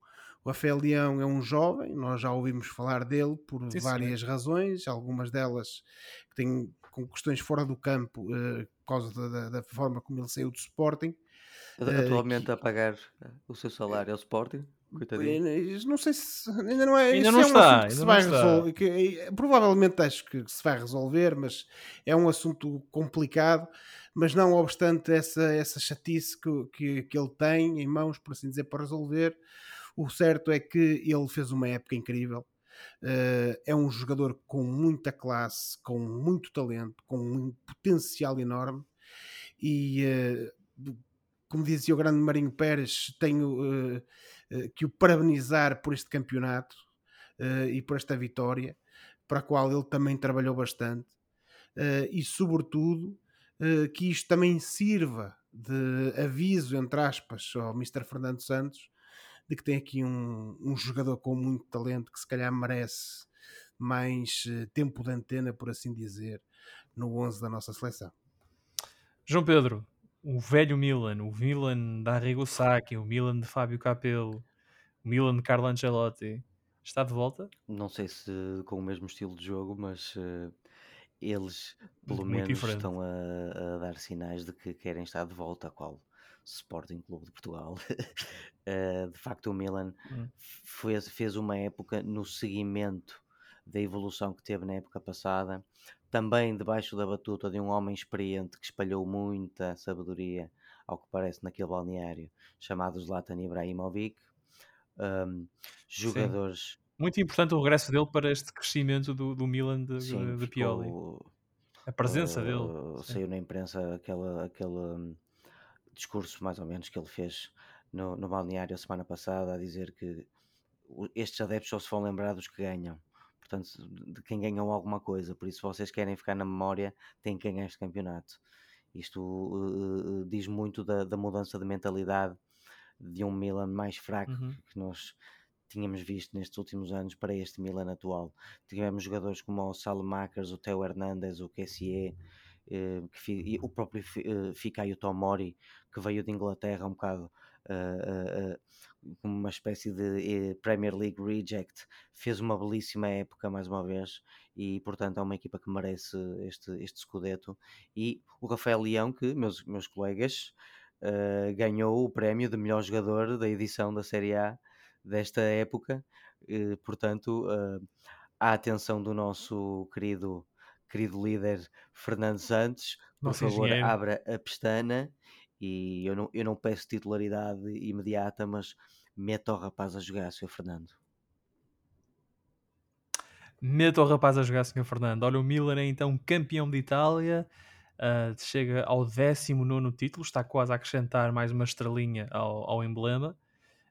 O Rafael Leão é um jovem, nós já ouvimos falar dele por Sim, várias razões, algumas delas que têm com questões fora do campo eh, por causa da, da- da forma como ele saiu do Sporting. Eh, Atualmente que- a pagar eh, o seu salário ao Sporting, coitadinho. Eh, Não sei se ainda não é. Ainda isso não é um está, assunto que ainda se não vai está. resolver. que, eh, provavelmente acho que se vai resolver, mas é um assunto complicado. Mas não obstante essa, essa chatice que, que, que ele tem em mãos, por assim dizer, para resolver, o certo é que ele fez uma época incrível. Eh, é um jogador com muita classe, com muito talento, com um potencial enorme e eh, como dizia o grande Marinho Pérez, tenho eh, que o parabenizar por este campeonato eh, e por esta vitória, para a qual ele também trabalhou bastante, eh, e sobretudo que isto também sirva de aviso, entre aspas, ao Mr. Fernando Santos, de que tem aqui um, um jogador com muito talento que se calhar merece mais eh, tempo de antena, por assim dizer, no 11 da nossa seleção. João Pedro, o velho Milan, o Milan da Arrigo Sacchi, o Milan de Fábio Capello, o Milan de Carlo Ancelotti, está de volta? Não sei se com o mesmo estilo de jogo, mas eh, eles pelo Muito menos diferente. estão a, a dar sinais de que querem estar de volta, qual Sporting Clube de Portugal. Eh, de facto, o Milan Hum. fez, fez uma época no seguimento da evolução que teve na época passada, também debaixo da batuta de um homem experiente que espalhou muita sabedoria, ao que parece, naquele balneário, chamado Zlatan Ibrahimovic. Um, jogadores Muito importante o regresso dele para este crescimento do, do Milan de, sim, de Pioli. ficou, A presença uh, dele. sim. Saiu na imprensa aquela, aquele hum, discurso, mais ou menos, que ele fez no, no balneário a semana passada, a dizer que estes adeptos só se vão lembrar dos que ganham. Portanto, de quem ganhou alguma coisa. Por isso, se vocês querem ficar na memória, têm que ganhar este campeonato. Isto uh, diz muito da, da mudança de mentalidade de um Milan mais fraco Uhum. que nós tínhamos visto nestes últimos anos para este Milan atual. Tivemos jogadores como o Salemakers, o Theo Hernandes, o Kessie, eh, que fi- e o próprio Fi- eh, Fikayo Tomori, que veio de Inglaterra um bocado eh, eh, eh, como uma espécie de eh, Premier League reject, fez uma belíssima época mais uma vez e portanto é uma equipa que merece este, este Scudetto. E o Rafael Leão que, meus, meus colegas eh, ganhou o prémio de melhor jogador da edição da Série A desta época eh, portanto eh, à atenção do nosso querido querido líder Fernando Santos por Nosso favor engenheiro. abra a pestana E eu não, eu não peço titularidade imediata, mas meta o rapaz a jogar, Sr. Fernando. Meta o rapaz a jogar, Sr. Fernando. Olha, o Milan é então campeão de Itália, uh, chega ao 19 título, está quase a acrescentar mais uma estrelinha ao, ao emblema.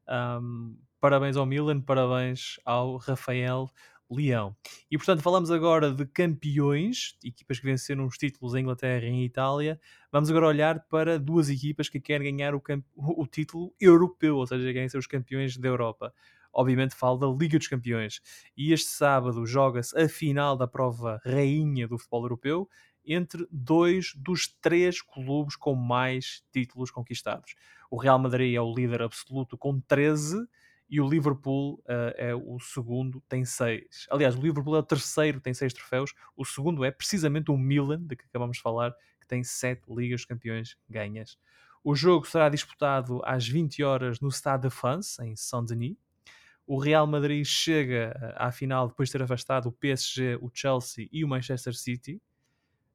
Um, parabéns ao Milan, parabéns ao Rafael Leão. E portanto, falamos agora de campeões, equipas que venceram os títulos em Inglaterra e em Itália. Vamos agora olhar para duas equipas que querem ganhar o, o título europeu, ou seja, querem ser os campeões da Europa. Obviamente, falo da Liga dos Campeões. E este sábado joga-se a final da prova rainha do futebol europeu entre dois dos três clubes com mais títulos conquistados. O Real Madrid é o líder absoluto com 13 e o Liverpool uh, é o segundo, tem seis. Aliás, o Liverpool é o terceiro, tem seis troféus. O segundo é precisamente o Milan, de que acabamos de falar, que tem sete Ligas Campeões ganhas. O jogo será disputado às 20 horas no Stade de France, em Saint-Denis. O Real Madrid chega eh, à final depois de ter afastado o PSG, o Chelsea e o Manchester City.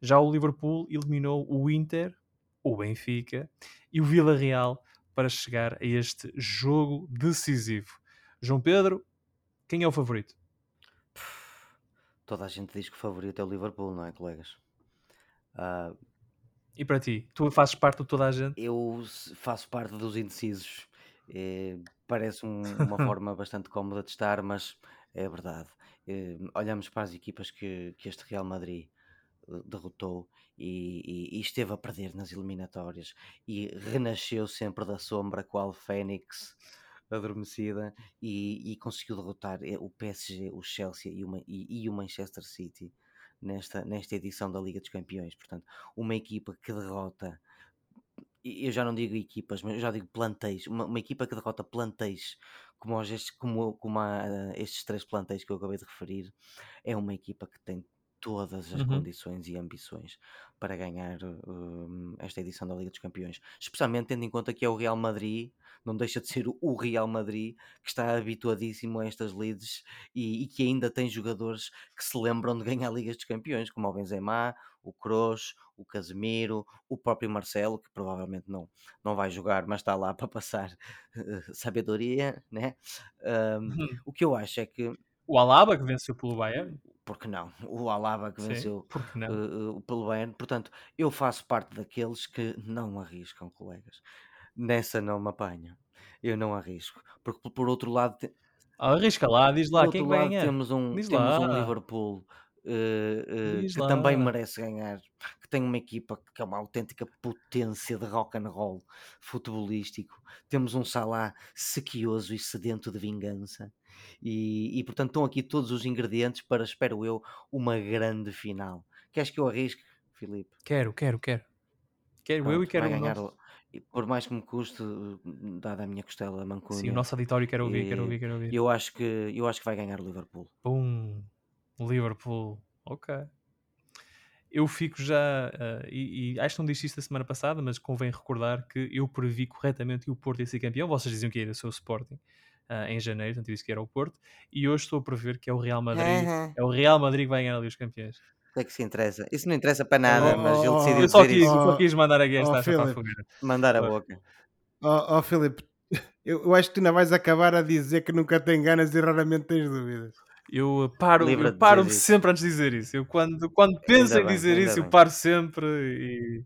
Já o Liverpool eliminou o Inter, o Benfica e o Villarreal para chegar a este jogo decisivo. João Pedro, quem é o favorito? Toda a gente diz que o favorito é o Liverpool, não é, colegas? Uh, e para ti? Tu fazes parte de toda a gente? Eu faço parte dos indecisos. É, parece um, uma forma bastante cómoda de estar, mas é verdade. É, olhamos para as equipas que, que este Real Madrid derrotou e, e, e, esteve a perder nas eliminatórias e renasceu sempre da sombra qual Fênix adormecida e, e, conseguiu derrotar eh, o PSG, o Chelsea e, uma, e, o Manchester City nesta, nesta edição da Liga dos Campeões. Portanto, uma equipa que derrota eu já não digo equipas, mas eu já digo plantéis, uma, uma equipa que derrota plantéis como, estes, como, como estes três plantéis que eu acabei de referir, é uma equipa que tem todas as uhum. condições e ambições para ganhar uh, esta edição da Liga dos Campeões, especialmente tendo em conta que é o Real Madrid, não deixa de ser o Real Madrid, que está habituadíssimo a estas leads e, e que ainda tem jogadores que se lembram de ganhar Ligas dos Campeões, como o Benzema, o Kroos, o Casemiro, o próprio Marcelo, que provavelmente não, não vai jogar, mas está lá para passar uh, sabedoria, né? uhum. O que eu acho é que o Alaba que venceu pelo Bayern porque não? O Alaba que Sim, venceu uh, uh, pelo Bayern. Portanto, eu faço parte daqueles que não arriscam, colegas. Nessa não me apanho. Eu não arrisco. Porque por outro lado. Te... Ah, arrisca lá, diz lá quem lado, ganha. Temos um, temos um Liverpool uh, que lá. também merece ganhar, que tem uma equipa que é uma autêntica potência de rock and roll futebolístico. Temos um Salah sequioso e sedento de vingança. E, e portanto estão aqui todos os ingredientes para, espero eu, uma grande final. Queres que eu arrisque, Filipe? Quero, quero, quero. Quero Pronto, eu e quero ganhar. Por mais que me custe, dada a minha costela mancunha. Sim, o nosso auditório quer ouvir, quer ouvir, quer ouvir. Eu acho que, eu acho que vai ganhar o Liverpool. Pum, Liverpool, ok. Eu fico já, uh, e, e, acho que não disse isto a semana passada, mas convém recordar que eu previ corretamente o Porto ia ser campeão. Vocês diziam que era o seu Sporting uh, em janeiro, portanto eu disse que era o Porto, e hoje estou a prever que é o Real Madrid, uhum. é o Real Madrid que vai ganhar ali os campeões. O que é que se interessa? Isso não interessa para nada, oh, mas ele decidiu eu só quis, isso. Eu só quis mandar aqui esta oh, para a Mandar a boca. Ó oh, Filipe, eu, eu, acho que tu ainda vais acabar a dizer que nunca tem ganas e raramente tens dúvidas. Eu paro, eu paro sempre antes de dizer isso. Eu quando, quando penso ainda em dizer isso, bem. eu paro sempre e,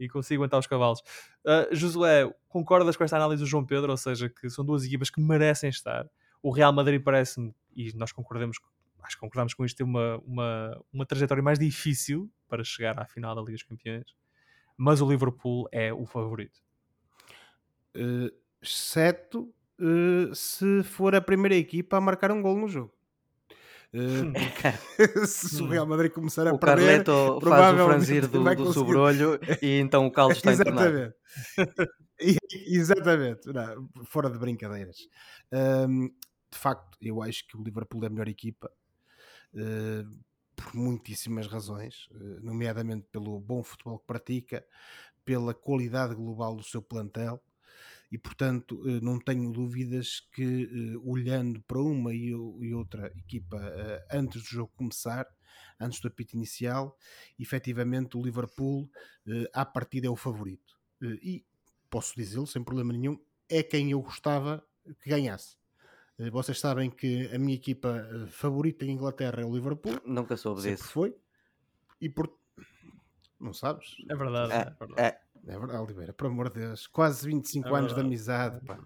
e consigo aguentar os cavalos. Uh, Josué, concordas com esta análise do João Pedro? Ou seja, que são duas equipas que merecem estar. O Real Madrid parece-me, e nós concordamos, acho que concordamos com isto, ter uma, uma, uma trajetória mais difícil para chegar à final da Liga dos Campeões, mas o Liverpool é o favorito. Uh, exceto uh, se for a primeira equipa a marcar um gol no jogo. Uh, se o Real Madrid começar a o perder, Carleto faz o franzir do, do sobrolho e então o caldo está Exatamente. Exatamente. Não, fora de brincadeiras. Um, de facto, eu acho que o Liverpool é a melhor equipa. Uh, por muitíssimas razões, uh, nomeadamente pelo bom futebol que pratica, pela qualidade global do seu plantel, e portanto eh, não tenho dúvidas que eh, olhando para uma e outra equipa eh, antes do jogo começar, antes do apito inicial, efetivamente o Liverpool à partida é o favorito. E posso dizê-lo sem problema nenhum, é quem eu gostava que ganhasse. Vocês sabem que a minha equipa favorita em Inglaterra é o Liverpool. Nunca soube Sempre disso. foi. E por. Não sabes? É verdade. É, é verdade. é. É verdade, Oliveira, por amor de Deus. Quase 25 É anos de verdade. amizade, pá.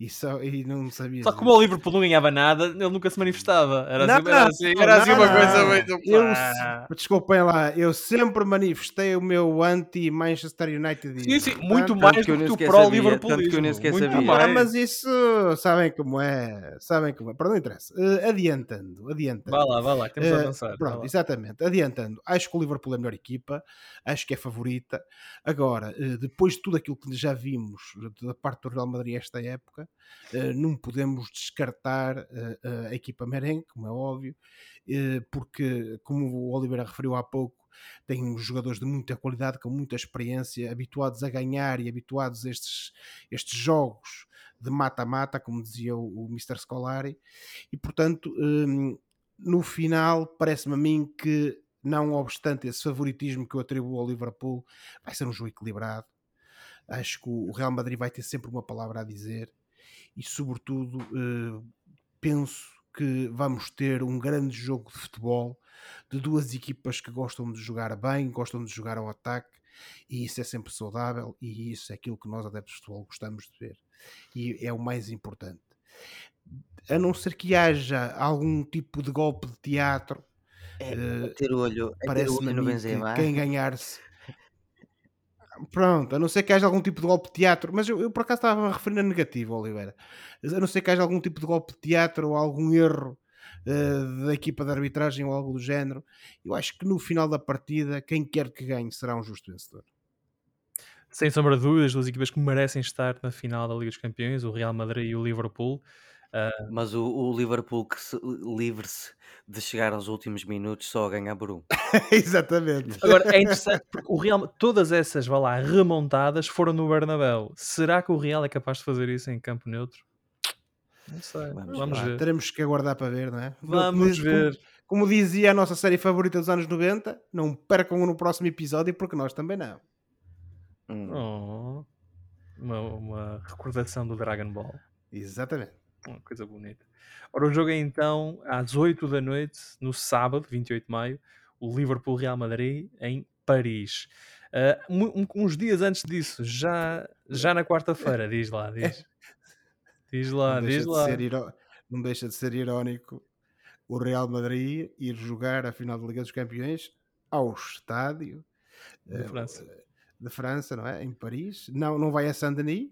E, só, e não sabias. Só que como o Liverpool não ganhava nada, ele nunca se manifestava. Era Não, assim, era assim, era assim uma não, coisa muito. Eu Desculpem lá, eu sempre manifestei o meu anti-Manchester United. Sim, sim, muito Portanto, mais do que o sequer pró-Liverpoolismo. sabia, tanto que eu nem sequer Muito sabia. Ah, mais. mas isso sabem como é, sabem como é. Para não interessa. Eh, adiantando, adiantando. Vá lá, vá lá, que temos de Eh, avançar. vá pronto, exatamente. Adiantando, acho que o Liverpool é a melhor equipa, acho que é favorita. Agora, depois de tudo aquilo que já vimos da parte do Real Madrid esta época, eh, não podemos descartar eh, a equipa merengue, como é óbvio, eh, porque, como o Oliveira referiu há pouco, tem uns jogadores de muita qualidade, com muita experiência, habituados a ganhar e habituados a estes, estes jogos de mata-mata, como dizia o, o Mr. Scolari, e portanto, no final, parece-me a mim que, não obstante esse favoritismo que eu atribuo ao Liverpool, vai ser um jogo equilibrado. Acho que o Real Madrid vai ter sempre uma palavra a dizer e, sobretudo, eh, penso que vamos ter um grande jogo de futebol de duas equipas que gostam de jogar bem, gostam de jogar ao ataque e isso é sempre saudável e isso é aquilo que nós adeptos de futebol gostamos de ver e é o mais importante a não ser que haja algum tipo de golpe de teatro É, é ter o olho, é parece-me no Benzema. que quem ganhar-se pronto, a não ser que haja algum tipo de golpe de teatro mas eu, eu por acaso estava a referir a negativo Oliveira, a não ser que haja algum tipo de golpe de teatro ou algum erro eh, da equipa de arbitragem ou algo do género eu acho que no final da partida quem quer que ganhe será um justo vencedor Sem sombra de dúvidas, duas equipas que merecem estar na final da Liga dos Campeões, o Real Madrid e o Liverpool. Mas o, o Liverpool que se livre-se de chegar aos últimos minutos só a ganhar por um. exatamente Agora, é interessante porque o Real, todas essas, vá lá, remontadas foram no Bernabéu. Será que o Real é capaz de fazer isso em campo neutro? Não sei. Vamos Vamos, ver. teremos que aguardar para ver, não é? Vamos Como- ver. Como dizia a nossa série favorita dos anos 90, não percam no próximo episódio, porque nós também não. Hum. Oh, uma, uma recordação do Dragon Ball. Exatamente. Uma coisa bonita. Ora, o jogo é então às 8 da noite, no sábado, 28 de maio, o Liverpool-Real Madrid em Paris. Um- uns dias antes disso, já, já na quarta-feira, diz lá, diz. Diz lá, diz lá. não deixa de ser irónico o Real Madrid ir jogar a final da Liga dos Campeões ao estádio De eh, França. de França, não é? Em Paris. Não, não vai a Saint-Denis,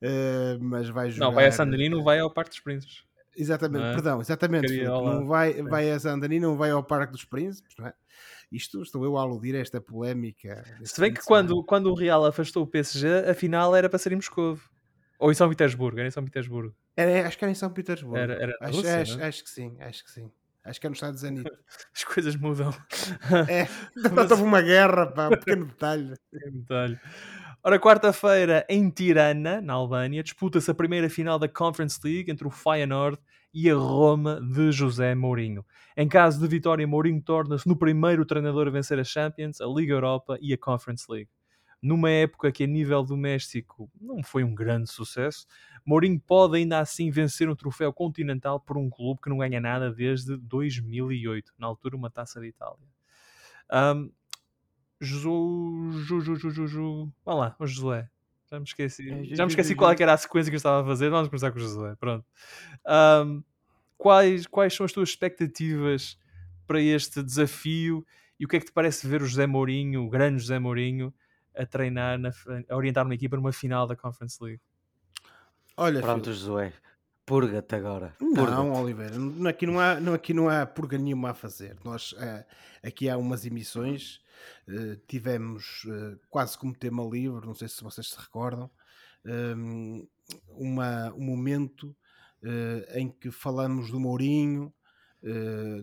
eh, mas vai jogar. Não, vai a Sandarino, não vai ao Parque dos Príncipes. Exatamente, é? perdão, exatamente. Não vai, vai a Saint-Denis, não vai ao Parque dos Príncipes, não é? Isto estou eu a aludir a esta polémica. Se bem que quando, quando o Real afastou o PSG, a final era para ser em Moscou. Ou em São Petersburgo, era em São Petersburgo. Era, acho que era em São Petersburgo. Era- era acho, Rússia, acho, é? acho que sim, acho que sim. Acho que é no estado de Zenit. As coisas mudam. É, mas... houve uma guerra, pá, um pequeno detalhe. Tem detalhe. Ora, quarta-feira, em Tirana, na Albânia, disputa-se a primeira final da Conference League entre o Feyenoord e a Roma de José Mourinho. Em caso de vitória, Mourinho torna-se no primeiro treinador a vencer a Champions, a Liga Europa e a Conference League. Numa época que a nível doméstico não foi um grande sucesso, Mourinho pode ainda assim vencer um troféu continental por um clube que não ganha nada desde 2008, na altura uma taça de Itália. Ahm, Ju, Ju, Ju, Ju, Ju, Ju. Vá lá, o Josué. Já me esqueci. É, Já me esqueci qual era a sequência que eu estava a fazer. Vamos começar com o Josué. Pronto. Ahm, quais, quais são as tuas expectativas para este desafio e o que é que te parece ver o José Mourinho, o grande José Mourinho, a treinar, na, a orientar uma equipa numa final da Conference League? Olha, Pronto, Filipe, Josué. Purga-te agora. Não, Purga-te. Oliveira, não- aqui não há, não, aqui não há purga nenhuma a fazer. Nós, eh, aqui há umas emissões, eh, tivemos eh, quase como tema livre, não sei se vocês se recordam, ehm, uma, um momento eh, em que falamos do Mourinho,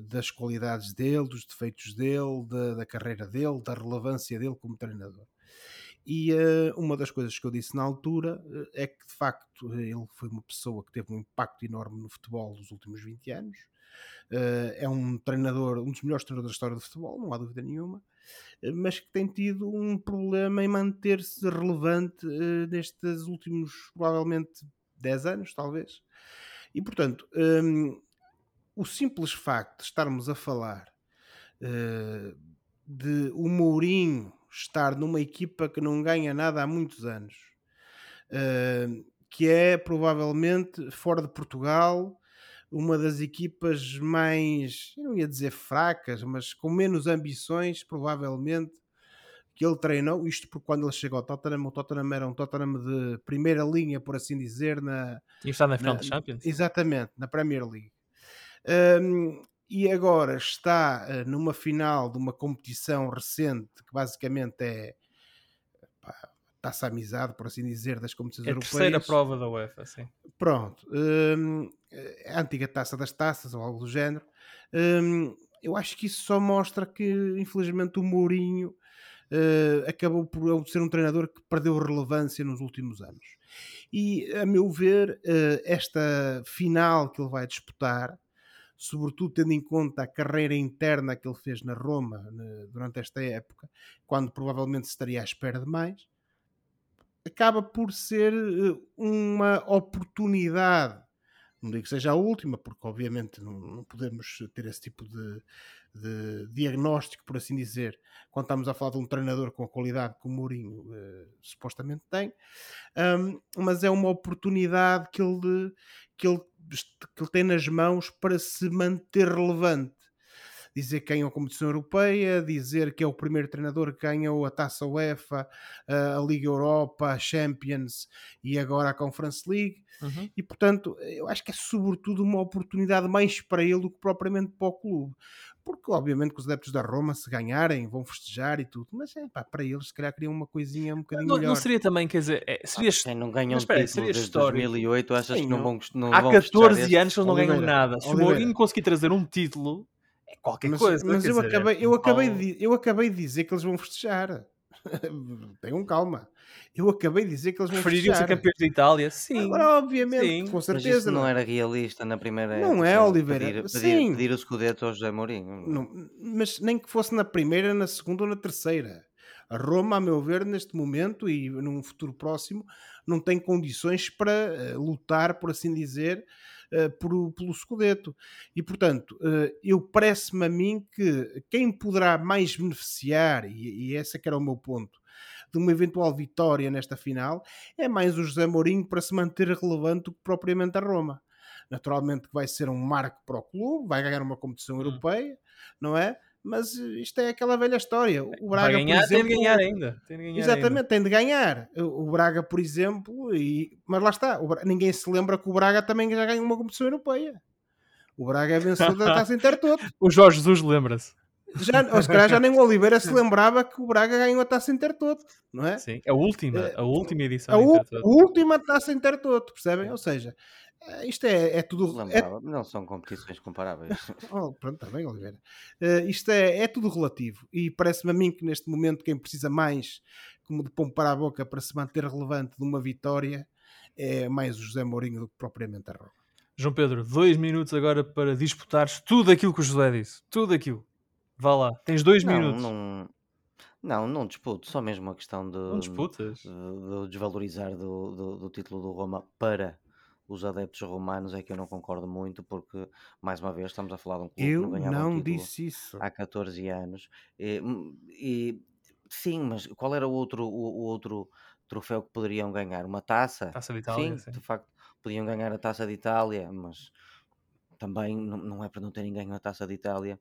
das qualidades dele, dos defeitos dele, da, da carreira dele, da relevância dele como treinador. E uh, uma das coisas que eu disse na altura uh, é que de facto ele foi uma pessoa que teve um impacto enorme no futebol nos últimos 20 anos. Uh, é um treinador, um dos melhores treinadores da história do futebol, não há dúvida nenhuma, mas que tem tido um problema em manter-se relevante nestes últimos, provavelmente, 10 anos, talvez. E portanto, um, o simples facto de estarmos a falar de o Mourinho estar numa equipa que não ganha nada há muitos anos, uh, que é provavelmente fora de Portugal uma das equipas mais, eu não ia dizer fracas, mas com menos ambições, provavelmente, que ele treinou. Isto porque quando ele chegou ao Tottenham, o Tottenham era um Tottenham de primeira linha, por assim dizer, na. E está na final dos Champions? Exatamente, na Premier League. Um, e agora está uh, numa final de uma competição recente que basicamente é pá, taça amizade, por assim dizer, das competições é europeias. A terceira prova da UEFA, sim. Pronto. Um, a antiga taça das taças ou algo do género. Um, eu acho que isso só mostra que, infelizmente, o Mourinho uh, acabou por ser um treinador que perdeu relevância nos últimos anos. E, a meu ver, uh, esta final que ele vai disputar sobretudo tendo em conta a carreira interna que ele fez na Roma né, durante esta época, quando provavelmente estaria à espera de mais, acaba por ser eh, uma oportunidade. Não digo que seja a última, porque obviamente não, não podemos ter esse tipo de, de, diagnóstico, por assim dizer, quando estamos a falar de um treinador com a qualidade que o Mourinho eh, supostamente tem, um, mas é uma oportunidade que ele, que ele que ele tem nas mãos para se manter relevante. Dizer que ganhou a competição europeia, dizer que é o primeiro treinador que ganhou a taça UEFA, a Liga Europa, a Champions e agora a Conference League. Uhum. E portanto, eu acho que é sobretudo uma oportunidade mais para ele do que propriamente para o clube porque obviamente que os adeptos da Roma, se ganharem, vão festejar e tudo, mas é pá, para eles, se calhar queriam uma coisinha um bocadinho não, melhor. Não seria também, quer dizer, é, seria. Ah, quem não ganham um título seria desde 2008, achas Sim, que não vão não Há vão 14 anos que eles não ganham nada. Se o Mourinho conseguir trazer um título, é qualquer mas, coisa. Mas eu, dizer, acabei, eu, acabei de, eu acabei de dizer que eles vão festejar. Tenham calma. Eu acabei de dizer que eles vão Prefeririam ser campeões de Itália? Sim. Agora, obviamente, sim. com certeza. Mas isso não era realista na primeira Não é, Oliveira. Pedir, sim. pedir, pedir o Scudetto ao José Mourinho. Não, mas nem que fosse na primeira, na segunda ou na terceira. A Roma, a meu ver, neste momento e num futuro próximo, não tem condições para uh, lutar, por assim dizer, uh, por, pelo Scudetto. E, portanto, uh, eu parece-me a mim que quem poderá mais beneficiar, e, e esse é que era o meu ponto, de uma eventual vitória nesta final é mais o José Mourinho para se manter relevante do que propriamente a Roma. Naturalmente que vai ser um marco para o clube, vai ganhar uma competição hum. europeia, não é? Mas isto é aquela velha história. O Braga, ganhar, por exemplo, tem de ganhar ainda. De ganhar exatamente, ainda. tem de ganhar. O Braga, por exemplo, e, mas lá está, Braga, ninguém se lembra que o Braga também já ganhou uma competição europeia. O Braga é vencedor da Taça Intertoto. O Jorge Jesus lembra-se. Já, ou se calhar já nem o Oliveira se lembrava que o Braga ganhou a taça Intertoto, não é? Sim, a última, a última edição. A, a última taça Intertoto, percebem? Ou seja, eh, isto é, é tudo. É... Não são competições comparáveis. oh, pronto, está bem, Oliveira. Uh, isto é, é tudo relativo e parece-me a mim que neste momento quem precisa mais como de pão para a boca para se manter relevante de uma vitória é mais o José Mourinho do que propriamente a Roma. João Pedro, dois minutos agora para disputares tudo aquilo que o José disse. Tudo aquilo. Vá lá, tens dois Não, minutos. não, não, não disputo, só mesmo a questão de, Não disputas? de- de desvalorizar do, do, do título do Roma para os adeptos romanos é que eu não concordo muito, porque, mais uma vez, estamos a falar de um clube que Eu não ganhava não disse isso. há 14 anos. E, hum, e- sim, mas qual era o outro, o, o outro troféu que poderiam ganhar? Uma taça? Taça de Itália, Sim, sim. de facto, podiam ganhar a taça de Itália, mas também não, não é para não terem ganho a taça de Itália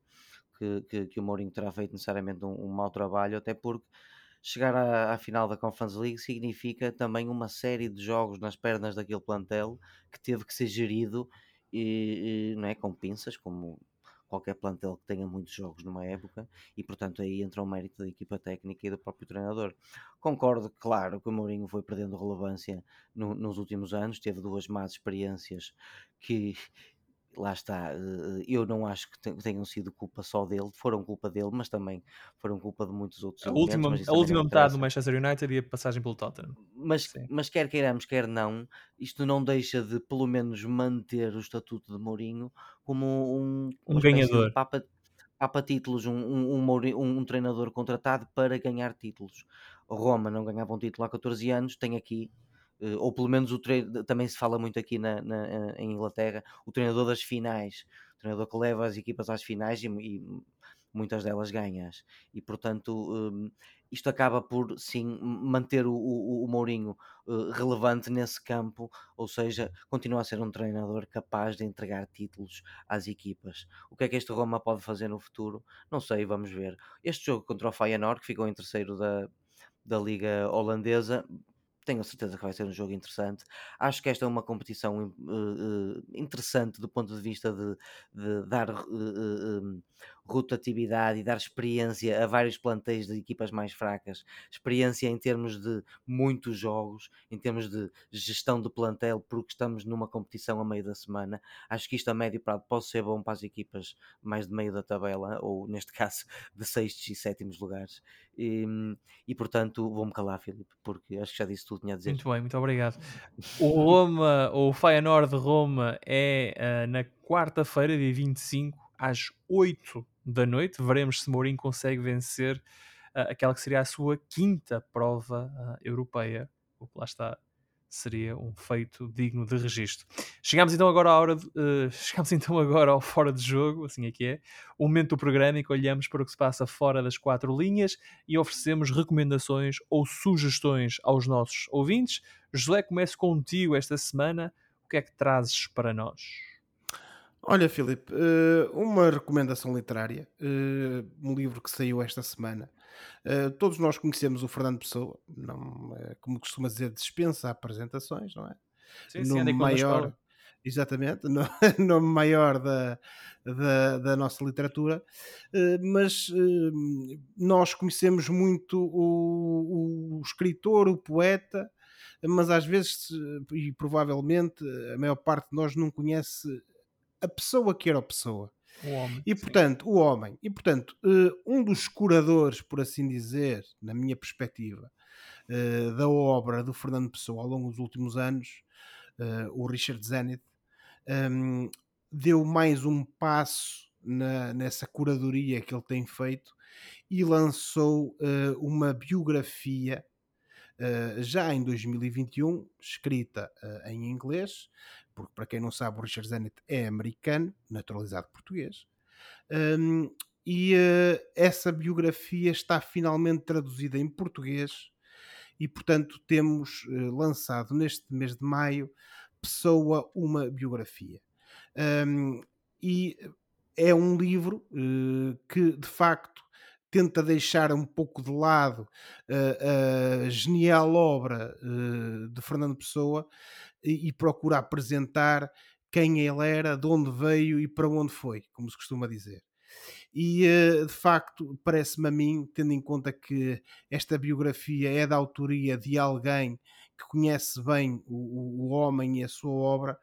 que, que, que o Mourinho terá feito necessariamente um, um mau trabalho, até porque chegar à, à, final da Conference League significa também uma série de jogos nas pernas daquele plantel que teve que ser gerido e, e não é, com pinças, como qualquer plantel que tenha muitos jogos numa época, e portanto aí entra o mérito da equipa técnica e do próprio treinador. Concordo, claro, que o Mourinho foi perdendo relevância no, nos últimos anos, teve duas más experiências que lá está, eh, eu não acho que tenham sido culpa só dele, foram culpa dele, mas também foram culpa de muitos outros a última, a última metade do Manchester United e a passagem pelo Tottenham. Mas, mas quer queiramos, quer não, isto não deixa de pelo menos manter o estatuto de Mourinho como um, um ganhador. Papa, papa títulos, um, um, um, um, treinador contratado para ganhar títulos. Roma não ganhava um título há 14 anos, tem aqui eh, ou pelo menos o também se fala muito aqui na, na, eh, em Inglaterra, o treinador das finais, o treinador que leva as equipas às finais e, e muitas delas ganhas. E portanto, um, isto acaba por sim manter o, o, o Mourinho uh, relevante nesse campo, ou seja, continua a ser um treinador capaz de entregar títulos às equipas. O que é que este Roma pode fazer no futuro? Não sei, vamos ver. Este jogo contra o Feyenoord, que ficou em terceiro da, da Liga Holandesa, tenho certeza que vai ser um jogo interessante. Acho que esta é uma competição uh, interessante do ponto de vista de, de dar uh, rotatividade e dar experiência a vários plantéis de equipas mais fracas, experiência em termos de muitos jogos, em termos de gestão de plantel, porque estamos numa competição a meio da semana. Acho que isto a médio prazo pode ser bom para as equipas mais de meio da tabela, ou neste caso de sextos e sétimos lugares. E, e portanto, vou-me calar, Filipe, porque acho que já disse tudo tinha a dizer. Muito bem, muito obrigado. O Roma, o Feyenoord de Roma é uh, na quarta-feira, dia 25, às 8 da noite. Veremos se Mourinho consegue vencer uh, aquela que seria a sua quinta prova uh, europeia. O que lá está seria um feito digno de registro. Chegamos então agora à hora de, uh, chegamos então agora ao fora de jogo, assim é que é, o momento do programa em que olhamos para o que se passa fora das quatro linhas e oferecemos recomendações ou sugestões aos nossos ouvintes. José, começo contigo esta semana. O que é que trazes para nós? Olha, Filipe, eh, uma recomendação literária, eh, um livro que saiu esta semana. Eh, todos nós conhecemos o Fernando Pessoa, não, como costuma dizer, dispensa apresentações, não é? Sim, sim, maior, exatamente, no, nome maior da, da, da, nossa literatura, mas nós conhecemos muito o, o escritor, o poeta, mas às vezes, e provavelmente, a maior parte de nós não conhece a pessoa que era a pessoa. O homem. E portanto, sim. o homem. E portanto, eh, um dos curadores, por assim dizer, na minha perspectiva, eh, da obra do Fernando Pessoa ao longo dos últimos anos, eh, o Richard Zenith, ehm, deu mais um passo na, nessa curadoria que ele tem feito e lançou uma biografia já em 2021, escrita em inglês, porque para quem não sabe, o Richard Zenit é americano, naturalizado português, um, e uh, essa biografia está finalmente traduzida em português e, portanto, temos uh, lançado neste mês de maio Pessoa uma biografia. Um, e é um livro uh, que, de facto, tenta deixar um pouco de lado a genial obra de Fernando Pessoa e, e procura apresentar quem ele era, de onde veio e para onde foi, como se costuma dizer. E eh, de facto, parece-me a mim, tendo em conta que esta biografia é da autoria de alguém que conhece bem o, o homem e a sua obra,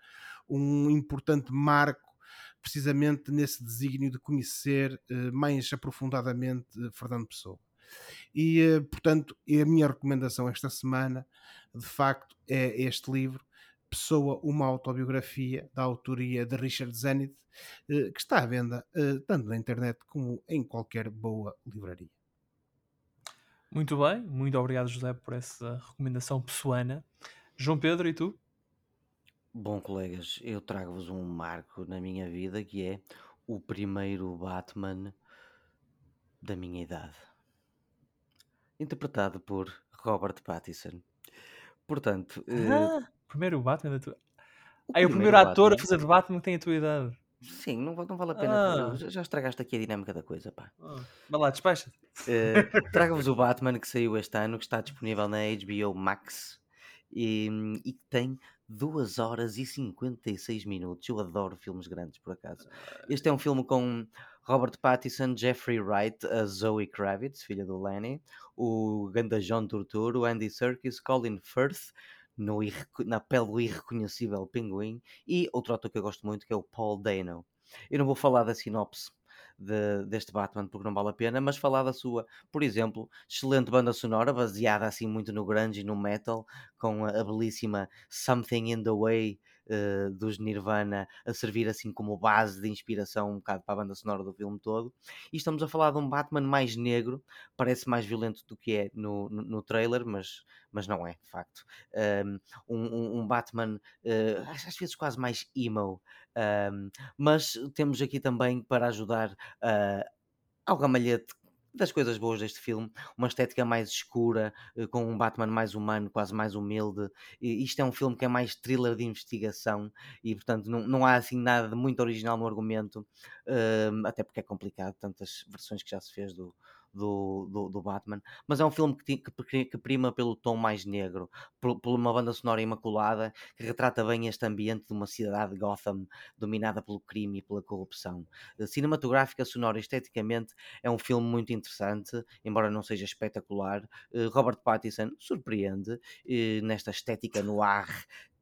um importante marco precisamente nesse desígnio de conhecer uh, mais aprofundadamente uh, Fernando Pessoa. E, uh, portanto, a minha recomendação esta semana, de facto, é este livro, Pessoa, uma autobiografia da autoria de Richard Zenith, eh, que está à venda eh, tanto na internet como em qualquer boa livraria. Muito bem, muito obrigado José por essa recomendação pessoana. João Pedro, e tu? Bom, colegas, eu trago-vos um marco na minha vida que é o primeiro Batman da minha idade. Interpretado por Robert Pattinson. Portanto, ah, primeiro Batman da tua. O é o primeiro ator Batman. a fazer de Batman que tem a tua idade. Sim, não, não vale a pena. Ah. Já estragaste aqui a dinâmica da coisa, pá. Ah. Vai lá, despacha-te. Uh, Trago-vos o Batman que saiu este ano, que está disponível na HBO Max e, e que tem 2 horas e 56 minutos. Eu adoro filmes grandes, por acaso. Este é um filme com Robert Pattinson, Jeffrey Wright, a Zoe Kravitz, filha do Lenny, o ganda John Turturro, Andy Serkis, Colin Firth, no na pele do irreconhecível pinguim, e outro ator que eu gosto muito que é o Paul Dano. Eu não vou falar da sinopse de, deste Batman porque não vale a pena, mas falar da sua, por exemplo, excelente banda sonora baseada assim muito no grunge e no metal, com a, a belíssima Something in the Way uh, dos Nirvana a servir assim como base de inspiração um bocado para a banda sonora do filme todo. E estamos a falar de um Batman mais negro, parece mais violento do que é no, no, no trailer, mas, mas não é, de facto. Um, um, um Batman uh, às vezes quase mais emo, um, mas temos aqui também para ajudar uh, ao gamalhete das coisas boas deste filme, uma estética mais escura, eh, com um Batman mais humano, quase mais humilde. E isto é um filme que é mais thriller de investigação e, portanto, não, não há assim nada de muito original no argumento, uh, até porque é complicado, tantas versões que já se fez do, do, do, do, Batman, mas é um filme que, que, que, prima pelo tom mais negro, por, por, uma banda sonora imaculada que retrata bem este ambiente de uma cidade Gotham dominada pelo crime e pela corrupção. Eh, cinematográfica, sonora e esteticamente é um filme muito interessante, embora não seja espetacular. Eh, Robert Pattinson surpreende eh, nesta estética no ar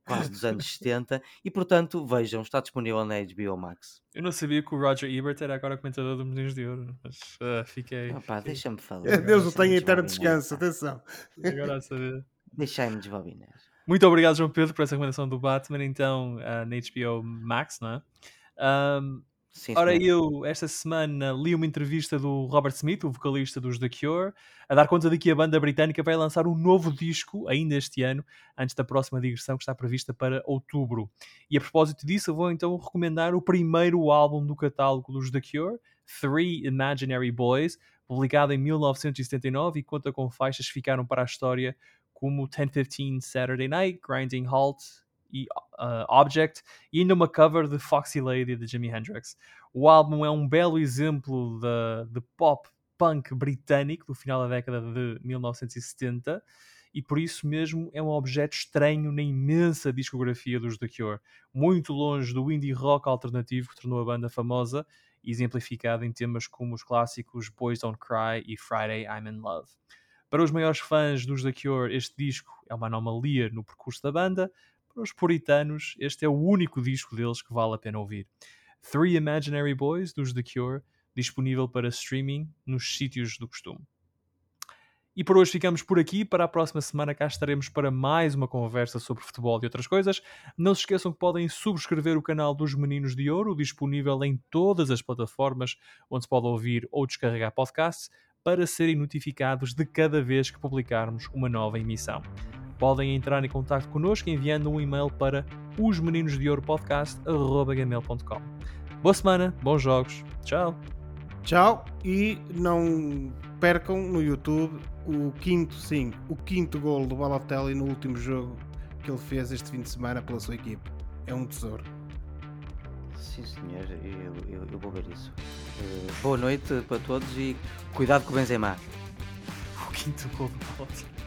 quase dos anos 70 e portanto vejam, está disponível na HBO Max. Eu não sabia que o Roger Ebert era agora comentador do Meninos de Ouro, mas uh, fiquei. Opa, deixa-me falar. Deus o tenha eterno descanso, atenção. Agora a saber. Deixai-me desbobinar. Muito obrigado, João Pedro, por essa recomendação do Batman, então, uh, na HBO Max, não é? Um, Sim, Ora, eu esta semana li uma entrevista do Robert Smith, o vocalista dos The Cure, a dar conta de que a banda britânica vai lançar um novo disco ainda este ano, antes da próxima digressão que está prevista para outubro. E a propósito disso, eu vou então recomendar o primeiro álbum do catálogo dos The Cure, Three Imaginary Boys, publicado em 1979 e conta com faixas que ficaram para a história como 1015 Saturday Night, Grinding Halt e uh, Object, e ainda uma cover de Foxy Lady de Jimi Hendrix. O álbum é um belo exemplo de, de pop punk britânico do final da década de 1970 e por isso mesmo é um objeto estranho na imensa discografia dos The Cure, muito longe do indie rock alternativo que tornou a banda famosa exemplificado em temas como os clássicos Boys Don't Cry e Friday I'm in Love. Para os maiores fãs dos The Cure, este disco é uma anomalia no percurso da banda, os puritanos, este é o único disco deles que vale a pena ouvir. Three Imaginary Boys, dos The Cure, disponível para streaming nos sítios do costume. E por hoje ficamos por aqui. Para a próxima semana cá estaremos para mais uma conversa sobre futebol e outras coisas. Não se esqueçam que podem subscrever o canal dos Meninos de Ouro, disponível em todas as plataformas onde se pode ouvir ou descarregar podcasts, para serem notificados de cada vez que publicarmos uma nova emissão podem entrar em contato connosco enviando um e-mail para osmeninosdeouropodcast.gmail.com Boa semana, bons jogos, tchau! Tchau e não percam no YouTube o quinto, sim, o quinto gol do Balotelli no último jogo que ele fez este fim de semana pela sua equipe. É um tesouro. Sim, senhor, eu, eu, eu vou ver isso. Uh, boa noite para todos e cuidado com o Benzema. O quinto gol do Balotelli.